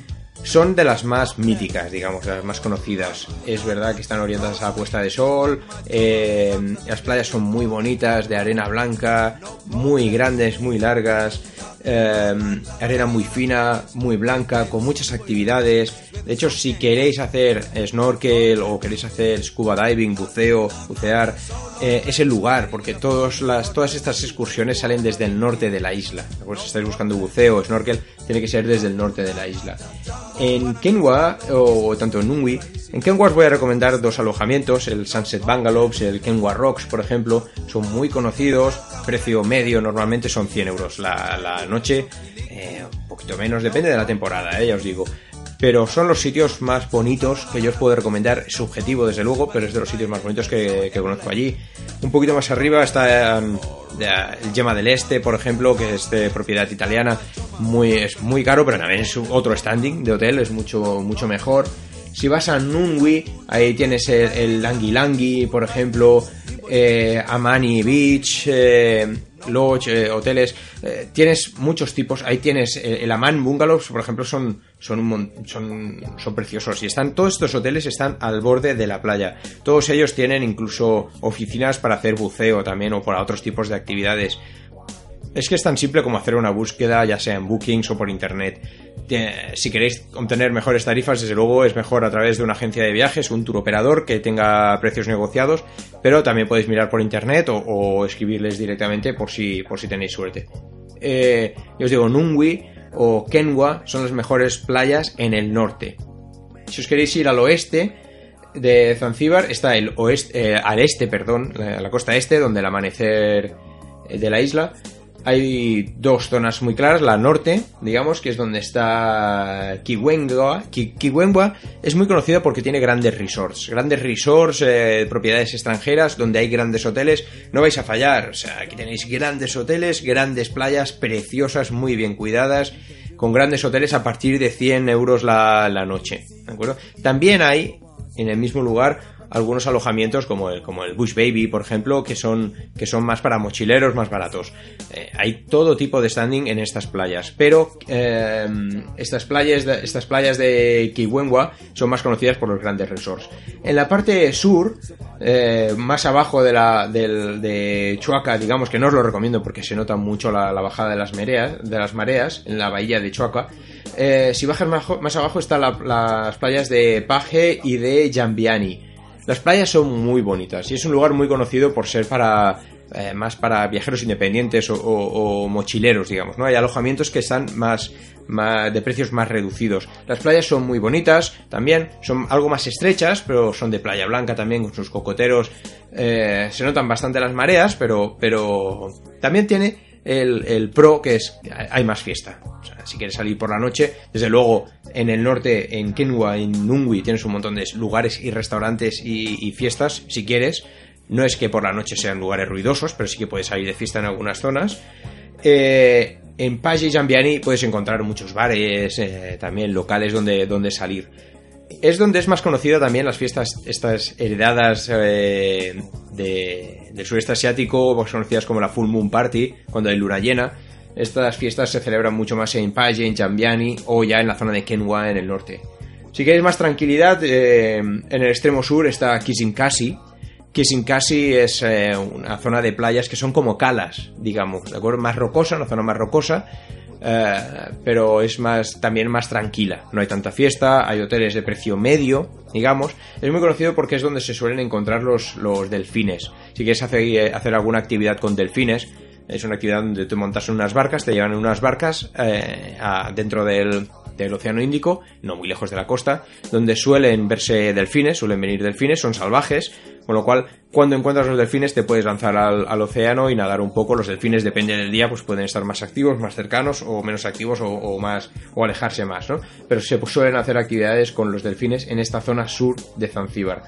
Son de las más míticas, digamos, las más conocidas. Es verdad que están orientadas a la puesta de sol. Eh, las playas son muy bonitas, de arena blanca, muy grandes, muy largas. Eh, arena muy fina, muy blanca, con muchas actividades. De hecho, si queréis hacer snorkel o queréis hacer scuba diving, buceo, bucear, eh, es el lugar, porque todas, las, todas estas excursiones salen desde el norte de la isla. Pues si estáis buscando buceo o snorkel, tiene que ser desde el norte de la isla. En Kenwa, o tanto en Nungwi, en Kenwa os voy a recomendar dos alojamientos, el Sunset Bungalows, el Kenwa Rocks, por ejemplo, son muy conocidos, precio medio normalmente son 100 euros la, la noche, eh, un poquito menos, depende de la temporada, eh, ya os digo. Pero son los sitios más bonitos que yo os puedo recomendar, subjetivo desde luego, pero es de los sitios más bonitos que, conozco allí. Un poquito más arriba está um, el Yema del Este, por ejemplo, que es de propiedad italiana, muy, es muy caro, pero también es otro standing de hotel, es mucho, mucho mejor. Si vas a Nungwi, ahí tienes el, Langi Langi, por ejemplo, eh, Amani Beach, eh, lodge, eh, hoteles, eh, tienes muchos tipos. Ahí tienes eh, el Aman Bungalows, por ejemplo, son son, son son preciosos y están todos estos hoteles están al borde de la playa. Todos ellos tienen incluso oficinas para hacer buceo también o para otros tipos de actividades. Es que es tan simple como hacer una búsqueda, ya sea en Bookings o por internet. Si queréis obtener mejores tarifas, desde luego es mejor a través de una agencia de viajes, un tour operador que tenga precios negociados, pero también podéis mirar por internet o, escribirles directamente por si, por si tenéis suerte. Eh, yo os digo, Nungwi o Kenwa son las mejores playas en el norte. Si os queréis ir al oeste, de Zanzíbar está el oeste, eh, al este, perdón, a la costa este, donde el amanecer de la isla hay dos zonas muy claras, la norte, digamos, que es donde está Kiwenwa. Kiwenwa es muy conocida porque tiene grandes resorts, grandes resorts, eh, propiedades extranjeras, donde hay grandes hoteles. No vais a fallar, o sea, aquí tenéis grandes hoteles, grandes playas preciosas, muy bien cuidadas, con grandes hoteles a partir de 100 euros la noche, ¿de acuerdo? También hay en el mismo lugar algunos alojamientos como el, como el Bush Baby, por ejemplo, que son, que son más para mochileros, más baratos. Eh, hay todo tipo de standing en estas playas, pero eh, estas, playas de, estas playas de Kiwenwa son más conocidas por los grandes resorts. En la parte sur, eh, más abajo de, la, de Chuaca, digamos que no os lo recomiendo porque se nota mucho la, bajada de las, mareas, de las mareas en la bahía de Chuaca. si bajas más, más abajo están las playas de Paje y de Jambiani. Las playas son muy bonitas y es un lugar muy conocido por ser para eh, más para viajeros independientes o, mochileros, digamos, ¿no? Hay alojamientos que están más, de precios más reducidos. Las playas son muy bonitas, también son algo más estrechas, pero son de playa blanca también con sus cocoteros. Eh, se notan bastante las mareas, pero, pero también tiene el, pro que es hay más fiesta. si quieres salir por la noche, desde luego en el norte, en Kenwa, en Nungwi, tienes un montón de lugares y restaurantes y, fiestas, si quieres. No es que por la noche sean lugares ruidosos, pero sí que puedes salir de fiesta en algunas zonas. Eh, en Paji y Zambiani puedes encontrar muchos bares, eh, también locales donde, donde salir es donde es más conocida también las fiestas estas heredadas eh, de, del sureste asiático, más conocidas como la Full Moon Party, cuando hay luna llena. Estas fiestas se celebran mucho más en Paje, en Jambiani o ya en la zona de Kenwa en el norte. Si queréis más tranquilidad, eh, en el extremo sur está Kisinkasi. Kisinkasi es eh, una zona de playas que son como calas, digamos, ¿de acuerdo? Más rocosa, una zona más rocosa eh, pero es más también más tranquila. No hay tanta fiesta, hay hoteles de precio medio, digamos. Es muy conocido porque es donde se suelen encontrar los, los delfines. Si quieres hacer, eh, hacer alguna actividad con delfines, es una actividad donde te montas en unas barcas, te llevan en unas barcas eh, dentro del, del Océano Índico, no muy lejos de la costa, donde suelen verse delfines, suelen venir delfines, son salvajes, con lo cual cuando encuentras los delfines te puedes lanzar al, océano y nadar un poco. Los delfines, depende del día, pues pueden estar más activos, más cercanos o menos activos o, más o alejarse más, ¿no? Pero se suelen hacer actividades con los delfines en esta zona sur de Zanzíbar.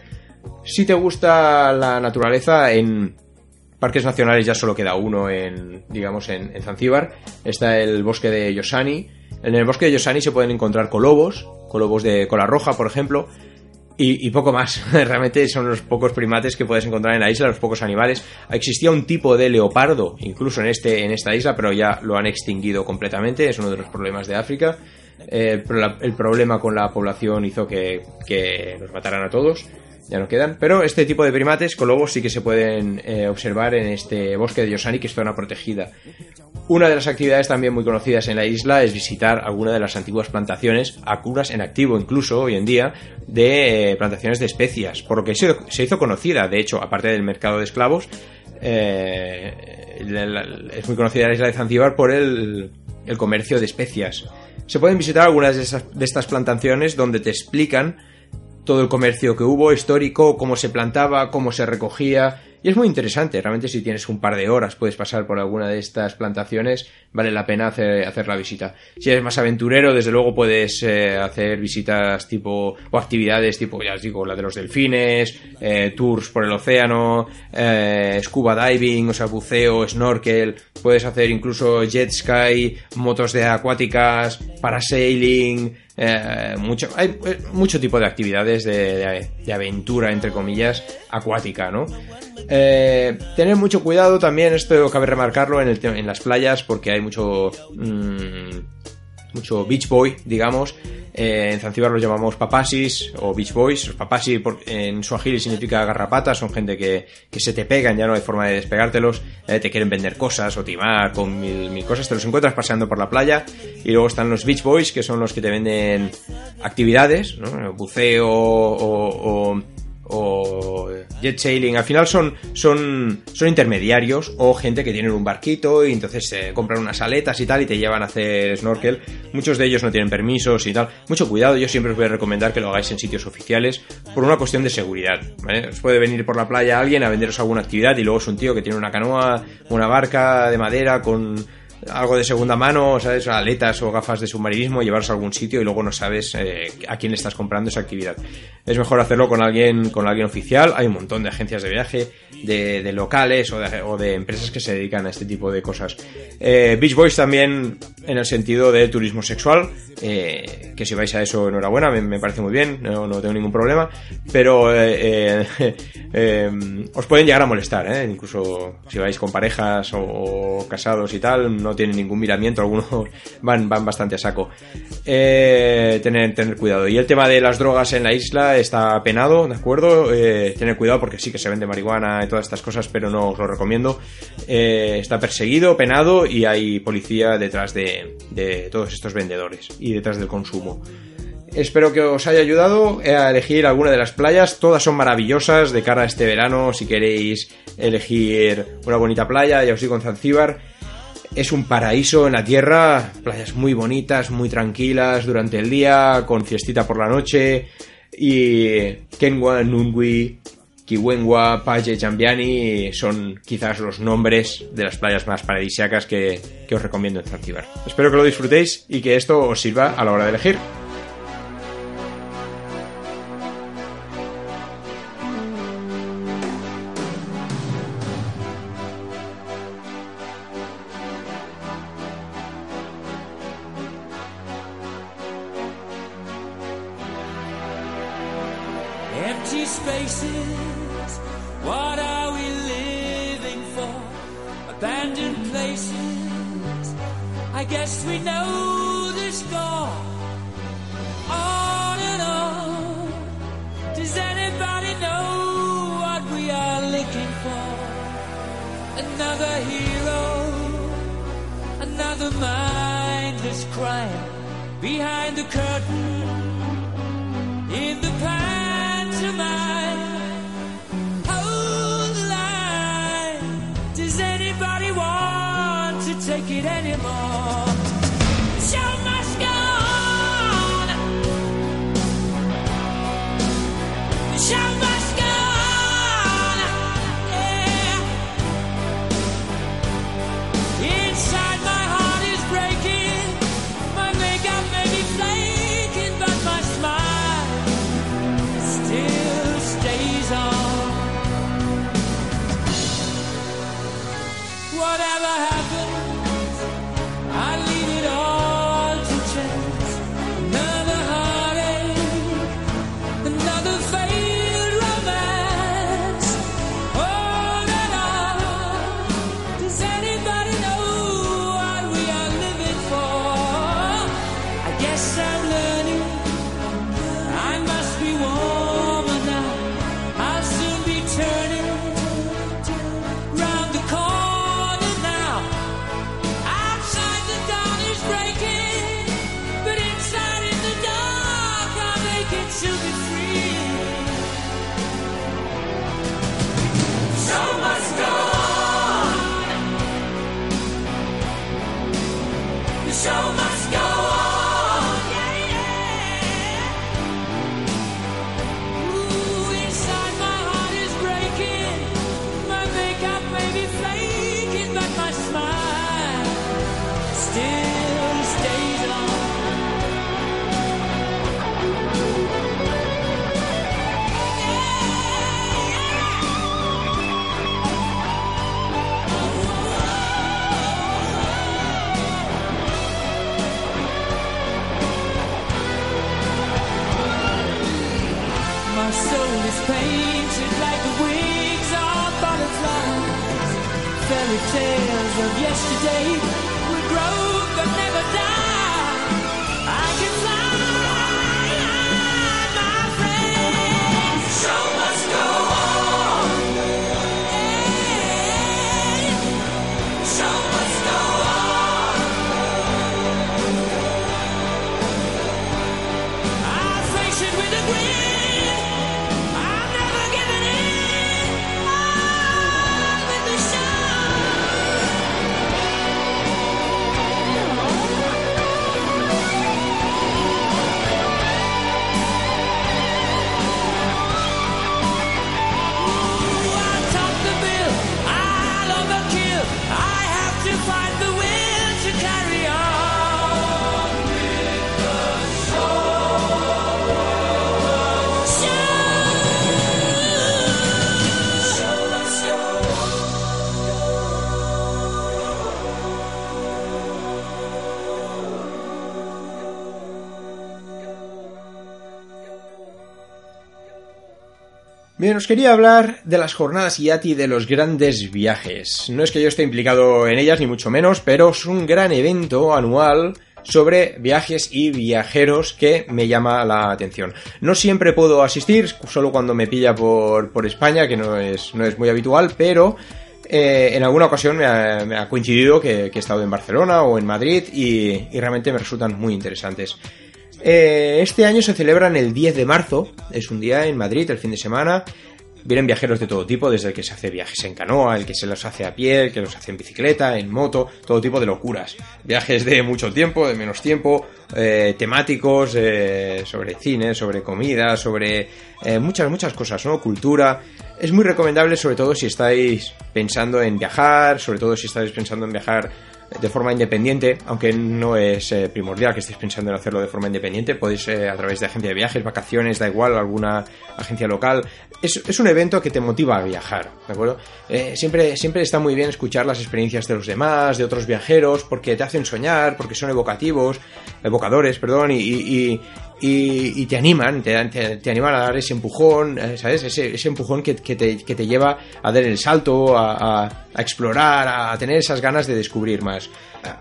Si te gusta la naturaleza, en parques nacionales ya solo queda uno en, digamos, en, en Zanzíbar. Está el bosque de Yosani. En el bosque de Yosani se pueden encontrar colobos, colobos de cola roja, por ejemplo, y, poco más. *laughs* Realmente son los pocos primates que puedes encontrar en la isla, los pocos animales. Existía un tipo de leopardo, incluso en, este, en esta isla, pero ya lo han extinguido completamente. Es uno de los problemas de África. Eh, el problema con la población hizo que, que los mataran a todos ya no quedan. Pero este tipo de primates, colobos, sí que se pueden eh, observar en este bosque de Yosani, que es zona protegida. Una de las actividades también muy conocidas en la isla es visitar alguna de las antiguas plantaciones, acuras en activo incluso hoy en día, de eh, plantaciones de especias, por lo que se, hizo conocida, de hecho, aparte del mercado de esclavos, eh, es muy conocida la isla de Zanzíbar por el, el comercio de especias. Se pueden visitar algunas de, de estas plantaciones donde te explican todo el comercio que hubo histórico, cómo se plantaba, cómo se recogía, y es muy interesante, realmente si tienes un par de horas puedes pasar por alguna de estas plantaciones, vale la pena hacer, hacer la visita. Si eres más aventurero, desde luego puedes eh, hacer visitas tipo, o actividades tipo, ya os digo, la de los delfines, eh, tours por el océano, eh, scuba diving, o sea, buceo, snorkel, puedes hacer incluso jet sky, motos de acuáticas, parasailing, mucho, hay mucho tipo de actividades de, de, aventura, entre comillas, acuática, ¿no? Eh, tener mucho cuidado también, esto cabe remarcarlo en, el, en las playas porque hay mucho... Mmm, mucho beach boy, digamos. Eh, en Zanzíbar los llamamos papasis o beach boys. Los papasi en suajili significa garrapatas, son gente que, que, se te pegan, ya no hay forma de despegártelos, eh, te quieren vender cosas o timar con mil, mil cosas, te los encuentras paseando por la playa. Y luego están los beach boys, que son los que te venden actividades, ¿no? buceo o o jet sailing, al final son, son, son intermediarios o gente que tienen un barquito y entonces se compran unas aletas y tal y te llevan a hacer snorkel. Muchos de ellos no tienen permisos y tal. Mucho cuidado, yo siempre os voy a recomendar que lo hagáis en sitios oficiales por una cuestión de seguridad. Os puede venir por la playa alguien a venderos alguna actividad y luego es un tío que tiene una canoa, una barca de madera con algo de segunda mano, ¿sabes? Aletas o gafas de submarinismo, llevarse a algún sitio y luego no sabes eh, a quién estás comprando esa actividad. Es mejor hacerlo con alguien, con alguien oficial. Hay un montón de agencias de viaje, de, locales o de, o de, empresas que se dedican a este tipo de cosas. Eh, Beach Boys también en el sentido de turismo sexual, eh, que si vais a eso, enhorabuena, me, parece muy bien, no, no, tengo ningún problema, pero eh, *laughs* os pueden llegar a molestar, incluso si vais con parejas o, casados y tal, no tienen ningún miramiento, algunos van, van bastante a saco. tener, tener cuidado. Y el tema de las drogas en la isla está penado, ¿de acuerdo? tener cuidado porque sí que se vende marihuana y todas estas cosas, pero no os lo recomiendo. está perseguido, penado y hay policía detrás de de, todos estos vendedores y detrás del consumo. Espero que os haya ayudado a elegir alguna de las playas. Todas son maravillosas de cara a este verano. Si queréis elegir una bonita playa, ya os digo en Zanzíbar. Es un paraíso en la tierra. Playas muy bonitas, muy tranquilas durante el día, con fiestita por la noche. Y Kenwa, Nungui, Kiwenwa, Paje, Jambiani son quizás los nombres de las playas más paradisíacas que, que os recomiendo en Zanzibar. Espero que lo disfrutéis y que esto os sirva a la hora de elegir. Bien, os quería hablar de las jornadas IATI de los grandes viajes. No es que yo esté implicado en ellas, ni mucho menos, pero es un gran evento anual sobre viajes y viajeros que me llama la atención. No siempre puedo asistir, solo cuando me pilla por, España, que no es, no es muy habitual, pero eh, en alguna ocasión me ha, coincidido que, he estado en Barcelona o en Madrid y realmente me resultan muy interesantes. Eh, este año se celebran el 10 de marzo, es un día en Madrid, el fin de semana. Vienen viajeros de todo tipo, desde el que se hace viajes en canoa, el que se los hace a pie, el que los hace en bicicleta, en moto, todo tipo de locuras. Viajes de mucho tiempo, de menos tiempo, eh, temáticos, eh, sobre cine, sobre comida, sobre muchas, muchas cosas, ¿no? Cultura. Es muy recomendable, sobre todo si estáis pensando en viajar, sobre todo si estáis pensando en viajar de forma independiente, aunque no es eh, primordial que estéis pensando en hacerlo de forma independiente, podéis eh, a través de agencia de viajes, vacaciones, da igual, alguna agencia local. Es, un evento que te motiva a viajar, ¿de acuerdo? Eh, siempre, siempre está muy bien escuchar las experiencias de los demás, de otros viajeros, porque te hacen soñar, porque son evocativos, evocadores, perdón, y, y, te animan, te, te, animan a dar ese empujón, eh, ¿sabes? Ese, empujón que, te, lleva a dar el salto, a, explorar, a tener esas ganas de descubrir más.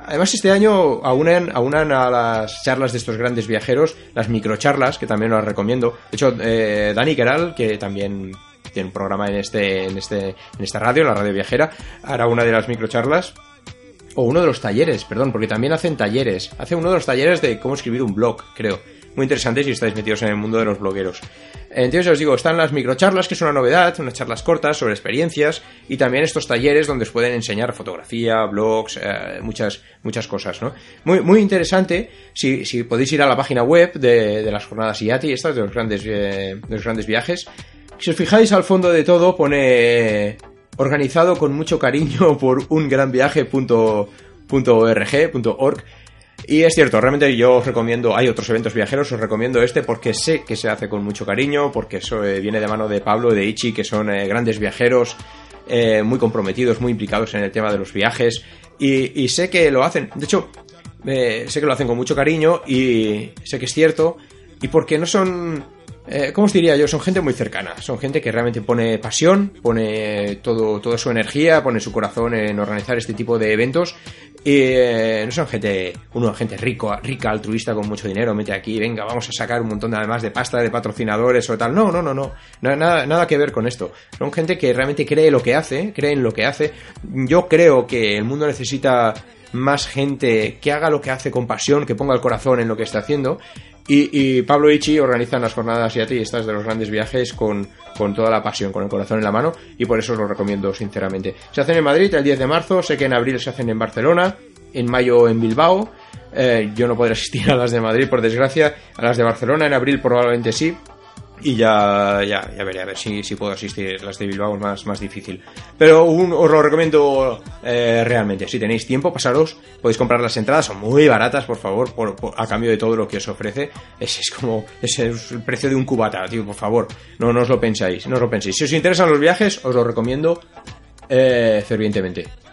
Además, este año aunan, aunan a las charlas de estos grandes viajeros, las microcharlas, que también las recomiendo. De hecho, eh, Dani Keral, que también tiene un programa en este, en este, en esta radio, la radio viajera, hará una de las microcharlas o uno de los talleres, perdón, porque también hacen talleres. Hace uno de los talleres de cómo escribir un blog, creo muy interesantes si estáis metidos en el mundo de los blogueros. Entonces os digo, están las microcharlas, que es una novedad, unas charlas cortas sobre experiencias, y también estos talleres donde os pueden enseñar fotografía, blogs, eh, muchas, muchas cosas, ¿no? Muy, muy interesante, si, podéis ir a la página web de, las jornadas IATI, estas de los grandes, eh, de los grandes viajes. Si os fijáis al fondo de todo pone organizado con mucho cariño por un gran y es cierto, realmente yo os recomiendo, hay otros eventos viajeros, os recomiendo este porque sé que se hace con mucho cariño, porque eso eh, viene de mano de Pablo y de Ichi, que son eh, grandes viajeros. eh, muy comprometidos, muy implicados en el tema de los viajes y, sé que lo hacen. De hecho, sé que lo hacen con mucho cariño y sé que es cierto y porque no son eh, ¿cómo os diría yo? Son gente muy cercana, son gente que realmente pone pasión, pone todo, toda su energía, pone su corazón en organizar este tipo de eventos. Y eh, no son gente, uno, gente rico, rica, altruista con mucho dinero, mete aquí, venga, vamos a sacar un montón de, además de pasta de patrocinadores o tal. No, no, no, no, nada, nada que ver con esto. Son gente que realmente cree lo que hace, cree en lo que hace. Yo creo que el mundo necesita más gente que haga lo que hace con pasión, que ponga el corazón en lo que está haciendo. Y, Pablo Ichi organizan las jornadas y estas de los grandes viajes con, toda la pasión, con el corazón en la mano, y por eso os lo recomiendo sinceramente. Se hacen en Madrid el 10 de marzo, sé que en abril se hacen en Barcelona, en mayo en Bilbao. Eh, yo no podré asistir a las de Madrid, por desgracia, a las de Barcelona en abril probablemente sí, y ya, ya, ya veré a ver si, si puedo asistir. Las de Bilbao más, más difícil. Pero os lo recomiendo eh, realmente. Si tenéis tiempo, pasaros. Podéis comprar las entradas. Son muy baratas, por favor, a cambio de todo lo que os ofrece. Es, es como es el precio de un cubata, tío, por favor. No, no os lo pensáis. No os lo penséis. Si os interesan los viajes, os lo recomiendo eh, fervientemente.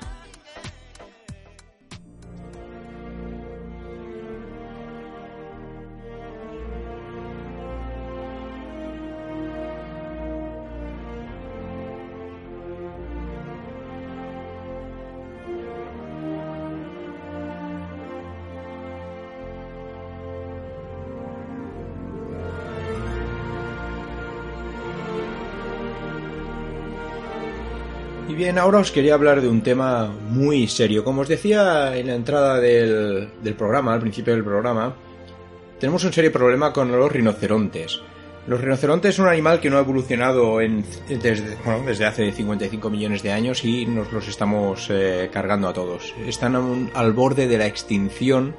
Bien, ahora os quería hablar de un tema muy serio. Como os decía en la entrada del, programa, al principio del programa, tenemos un serio problema con los rinocerontes. Los rinocerontes son un animal que no ha evolucionado desde, desde hace 55 millones de años y nos los estamos eh, cargando a todos. Están al borde de la extinción,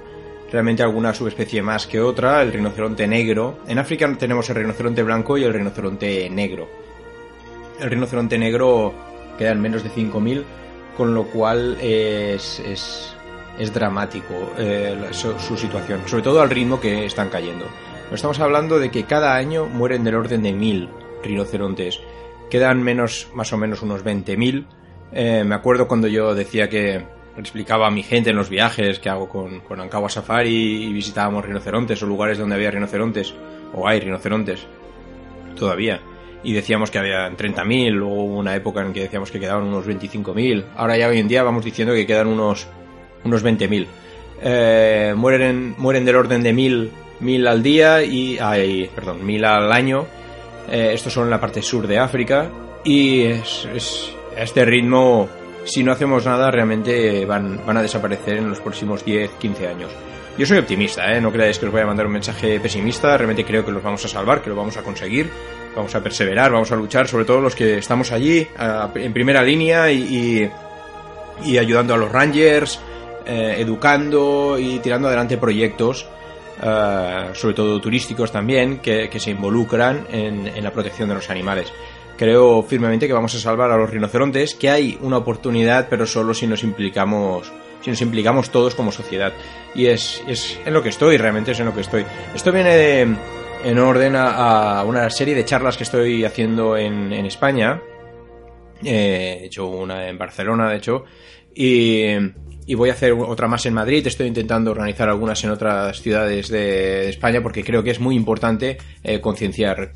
realmente alguna subespecie más que otra, el rinoceronte negro. En África tenemos el rinoceronte blanco y el rinoceronte negro. El rinoceronte negro quedan menos de 5.000, con lo cual es, es, dramático eh, su, situación, sobre todo al ritmo que están cayendo. Estamos hablando de que cada año mueren del orden de 1.000 rinocerontes, quedan menos, más o menos unos 20.000. Eh, me acuerdo cuando yo decía que explicaba a mi gente en los viajes que hago con, con Ankawa Safari y visitábamos rinocerontes o lugares donde había rinocerontes, o hay rinocerontes, todavía y decíamos que había 30.000, luego hubo una época en que decíamos que quedaban unos 25.000, ahora ya hoy en día vamos diciendo que quedan unos, unos 20.000. Eh, mueren, mueren del orden de 1.000, 1.000 al día y, ay, perdón, 1.000 al año. Eh, estos son en la parte sur de África y es, es, a este ritmo, si no hacemos nada, realmente van, van a desaparecer en los próximos 10, 15 años. Yo soy optimista, ¿eh? no creáis que os voy a mandar un mensaje pesimista, realmente creo que los vamos a salvar, que lo vamos a conseguir, vamos a perseverar, vamos a luchar, sobre todo los que estamos allí, en primera línea y, ayudando a los rangers, eh, educando y tirando adelante proyectos, eh, sobre todo turísticos también, que, se involucran en, en la protección de los animales creo firmemente que vamos a salvar a los rinocerontes, que hay una oportunidad, pero solo si nos implicamos si nos implicamos todos como sociedad. Y es, es en lo que estoy, realmente es en lo que estoy. Esto viene en orden a, una serie de charlas que estoy haciendo en, en España. Eh, he hecho una en Barcelona, de hecho, y, voy a hacer otra más en Madrid. Estoy intentando organizar algunas en otras ciudades de, España porque creo que es muy importante eh, concienciar.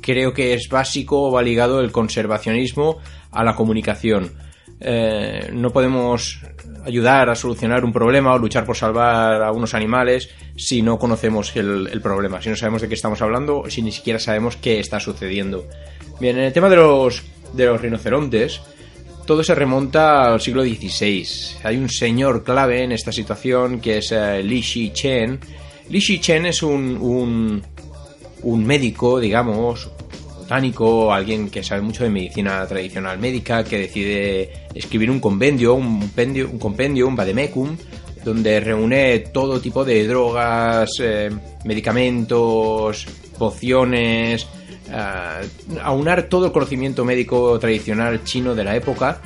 Creo que es básico o va ligado el conservacionismo a la comunicación. Eh, no podemos ayudar a solucionar un problema o luchar por salvar a unos animales si no conocemos el, problema, si no sabemos de qué estamos hablando, si ni siquiera sabemos qué está sucediendo. Bien, en el tema de los, de los rinocerontes, todo se remonta al siglo XVI. Hay un señor clave en esta situación que es eh, Li Shi Chen. Li Shi Chen es un, un, un médico, digamos, botánico, alguien que sabe mucho de medicina tradicional médica, que decide escribir un compendio, un, compendio, un compendio, un vademecum, donde reúne todo tipo de drogas, eh, medicamentos, pociones, uh, aunar todo el conocimiento médico tradicional chino de la época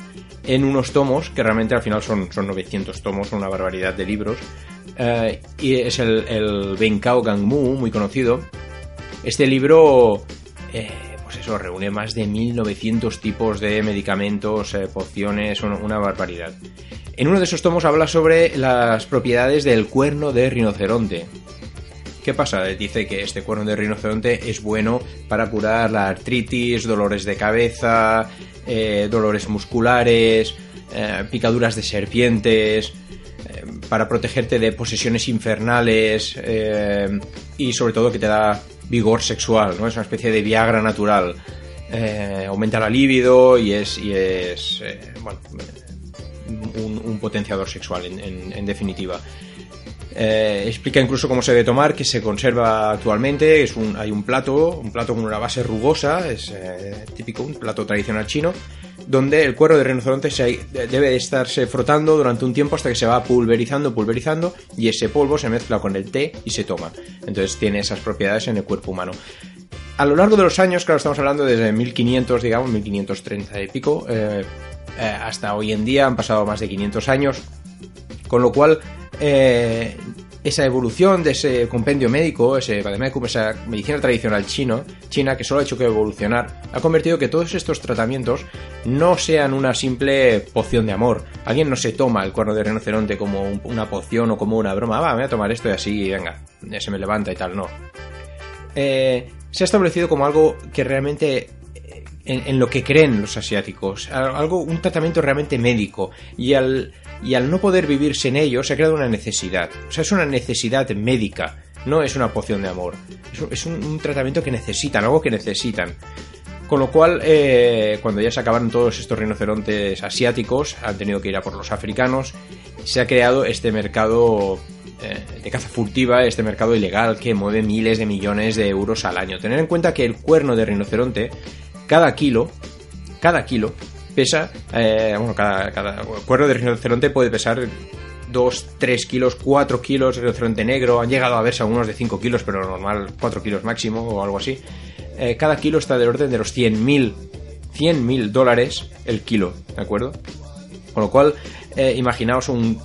en unos tomos, que realmente al final son, son 900 tomos, una barbaridad de libros, eh, y es el, el Benkao Gangmu, muy conocido. Este libro pues eso, reúne más de 1900 tipos de medicamentos, eh, pociones, una barbaridad. En uno de esos tomos habla sobre las propiedades del cuerno de rinoceronte. ¿Qué pasa? Dice que este cuerno de rinoceronte es bueno para curar la artritis, dolores de cabeza, eh, dolores musculares, eh, picaduras de serpientes, eh, para protegerte de posesiones infernales y sobre todo que te da vigor sexual, ¿no? Es una especie de Viagra natural. aumenta la libido y es, y es bueno, un, potenciador sexual, en, definitiva. Eh, explica incluso cómo se debe tomar, que se conserva actualmente. Es un, hay un plato, un plato con una base rugosa, es eh, típico, un plato tradicional chino, donde el cuero de rinoceronte debe de estarse frotando durante un tiempo hasta que se va pulverizando, pulverizando, y ese polvo se mezcla con el té y se toma. Entonces tiene esas propiedades en el cuerpo humano. A lo largo de los años, claro, estamos hablando desde 1500, digamos, 1530 y pico, eh, hasta hoy en día han pasado más de 500 años, con lo cual eh, esa evolución de ese compendio médico, ese esa medicina tradicional chino, china que solo ha hecho que evolucionar, ha convertido que todos estos tratamientos no sean una simple poción de amor. Alguien no se toma el cuerno de rinoceronte como una poción o como una broma, va, voy a tomar esto y así, venga, se me levanta y tal, no. Eh, se ha establecido como algo que realmente en, lo que creen los asiáticos, algo, un tratamiento realmente médico, y al, y al no poder vivir sin ello se ha creado una necesidad, o sea, es una necesidad médica, no es una poción de amor, es, un, tratamiento que necesitan, algo que necesitan. Con lo cual, eh, cuando ya se acabaron todos estos rinocerontes asiáticos, han tenido que ir a por los africanos, se ha creado este mercado eh, de caza furtiva, este mercado ilegal que mueve miles de millones de euros al año. Tener en cuenta que el cuerno de rinoceronte cada kilo, cada kilo pesa, eh, bueno, cada, cada cuerno de rinoceronte puede pesar 2, 3 kilos, 4 kilos, rinoceronte negro, han llegado a verse algunos de 5 kilos, pero normal 4 kilos máximo o algo así. Eh, cada kilo está del orden de los 100.000 100.000 dólares el kilo, ¿de acuerdo? Con lo cual, eh, imaginaos un,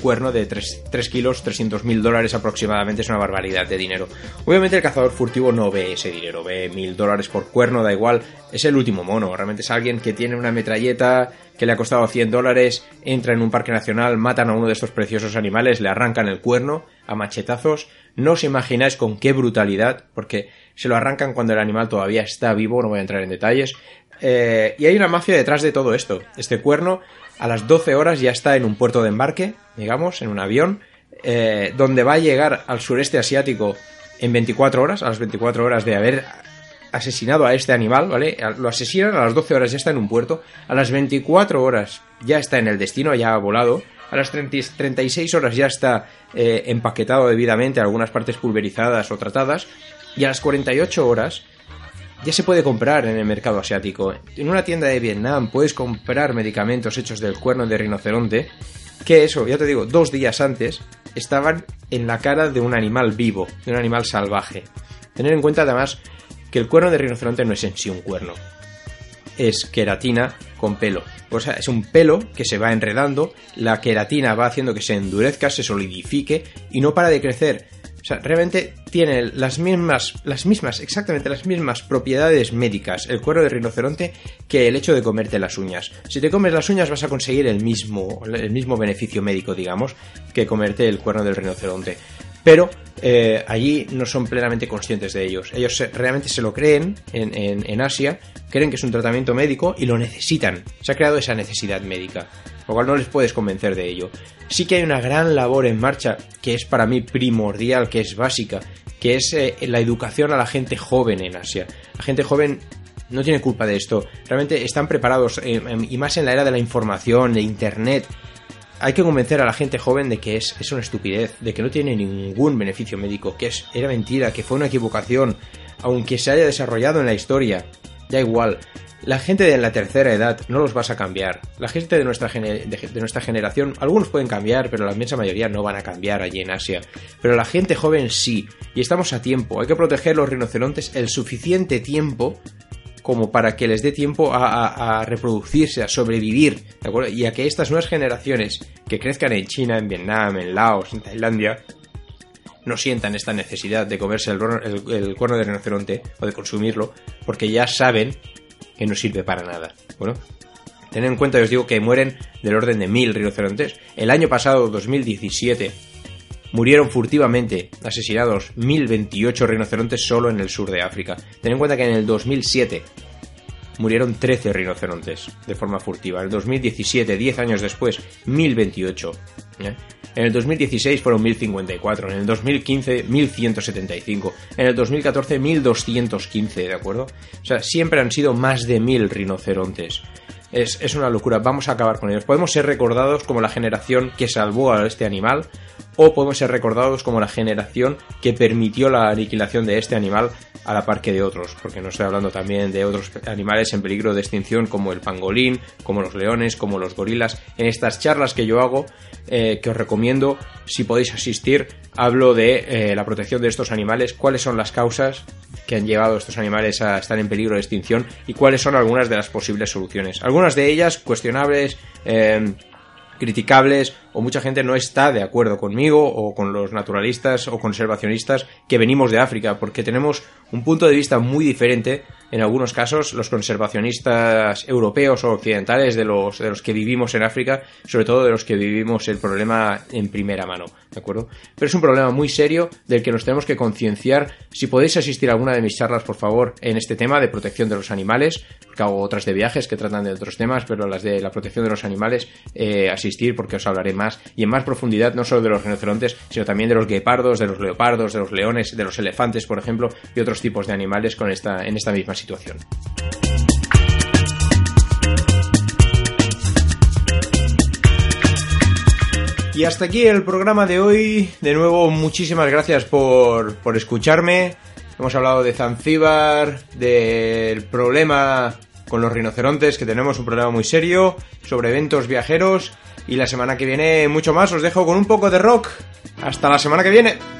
cuerno de 3, 3 kilos, 300 mil dólares aproximadamente, es una barbaridad de dinero. Obviamente el cazador furtivo no ve ese dinero, ve mil dólares por cuerno, da igual, es el último mono, realmente es alguien que tiene una metralleta que le ha costado 100 dólares, entra en un parque nacional, matan a uno de estos preciosos animales, le arrancan el cuerno a machetazos, no os imagináis con qué brutalidad, porque se lo arrancan cuando el animal todavía está vivo, no voy a entrar en detalles, eh, y hay una mafia detrás de todo esto. Este cuerno a las 12 horas ya está en un puerto de embarque, digamos, en un avión, eh, donde va a llegar al sureste asiático en 24 horas, a las 24 horas de haber asesinado a este animal, ¿vale? Lo asesinan, a las 12 horas ya está en un puerto, a las 24 horas ya está en el destino, ya ha volado, a las 36 horas ya está eh, empaquetado debidamente, algunas partes pulverizadas o tratadas, y a las 48 horas ya se puede comprar en el mercado asiático. En una tienda de Vietnam puedes comprar medicamentos hechos del cuerno de rinoceronte, que eso, ya te digo, dos días antes estaban en la cara de un animal vivo, de un animal salvaje. Tener en cuenta además que el cuerno de rinoceronte no es en sí un cuerno, es queratina con pelo. O sea, es un pelo que se va enredando, la queratina va haciendo que se endurezca, se solidifique y no para de crecer o sea, realmente tiene las mismas, las mismas, exactamente las mismas propiedades médicas el cuero de rinoceronte que el hecho de comerte las uñas. Si te comes las uñas vas a conseguir el mismo, el mismo beneficio médico, digamos, que comerte el cuerno del rinoceronte. Pero eh, allí no son plenamente conscientes de ellos. Ellos realmente se lo creen en, en Asia, creen que es un tratamiento médico y lo necesitan. Se ha creado esa necesidad médica lo cual no les puedes convencer de ello. Sí que hay una gran labor en marcha que es para mí primordial, que es básica, que es eh, la educación a la gente joven en Asia. La gente joven no tiene culpa de esto, realmente están preparados eh, y más en la era de la información, de Internet. Hay que convencer a la gente joven de que es, es una estupidez, de que no tiene ningún beneficio médico, que es, era mentira, que fue una equivocación, aunque se haya desarrollado en la historia. Da igual, la gente de la tercera edad no los vas a cambiar. La gente de nuestra, de, nuestra generación, algunos pueden cambiar, pero la inmensa mayoría no van a cambiar allí en Asia. Pero la gente joven sí, y estamos a tiempo. Hay que proteger los rinocerontes el suficiente tiempo como para que les dé tiempo a, reproducirse, a sobrevivir, ¿de acuerdo? Y a que estas nuevas generaciones que crezcan en China, en Vietnam, en Laos, en Tailandia, no sientan esta necesidad de comerse el, cuerno de rinoceronte o de consumirlo, porque ya saben que no sirve para nada. Bueno, tened en cuenta, os digo que mueren del orden de mil rinocerontes. El año pasado, 2017, murieron furtivamente asesinados 1028 rinocerontes solo en el sur de África. Ten en cuenta que en el 2007 murieron 13 rinocerontes de forma furtiva. En el 2017, 10 años después, 1028. ¿eh? En el 2016 fueron 1054, en el 2015 1175, en el 2014 1215, ¿de acuerdo? O sea, siempre han sido más de 1000 rinocerontes. Es, es, una locura, vamos a acabar con ellos. Podemos ser recordados como la generación que salvó a este animal o podemos ser recordados como la generación que permitió la aniquilación de este animal a la par que de otros, porque no estoy hablando también de otros animales en peligro de extinción como el pangolín, como los leones, como los gorilas. En estas charlas que yo hago, eh, que os recomiendo, si podéis asistir, hablo de eh, la protección de estos animales, cuáles son las causas que han llevado a estos animales a estar en peligro de extinción y cuáles son algunas de las posibles soluciones. Algunas de ellas cuestionables, eh, criticables o mucha gente no está de acuerdo conmigo o con los naturalistas o conservacionistas que venimos de África, porque tenemos un punto de vista muy diferente en algunos casos los conservacionistas europeos o occidentales de los, de los que vivimos en África, sobre todo de los que vivimos el problema en primera mano, ¿de acuerdo? Pero es un problema muy serio del que nos tenemos que concienciar. Si podéis asistir a alguna de mis charlas, por favor, en este tema de protección de los animales, porque hago otras de viajes que tratan de otros temas, pero las de la protección de los animales, eh, asistir porque os hablaré más y en más profundidad, no solo de los rinocerontes, sino también de los guepardos, de los leopardos, de los leones, de los elefantes, por ejemplo, y otros tipos de animales con esta, en esta misma situación. Y hasta aquí el programa de hoy. De nuevo, muchísimas gracias por, por escucharme. Hemos hablado de Zanzíbar, del problema con los rinocerontes, que tenemos un problema muy serio, sobre eventos viajeros. Y la semana que viene mucho más. Os dejo con un poco de rock. Hasta la semana que viene.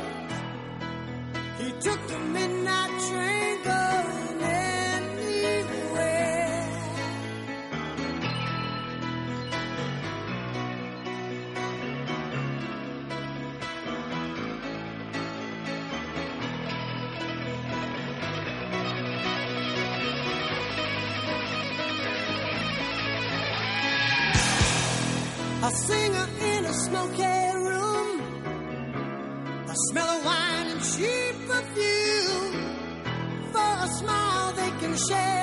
share.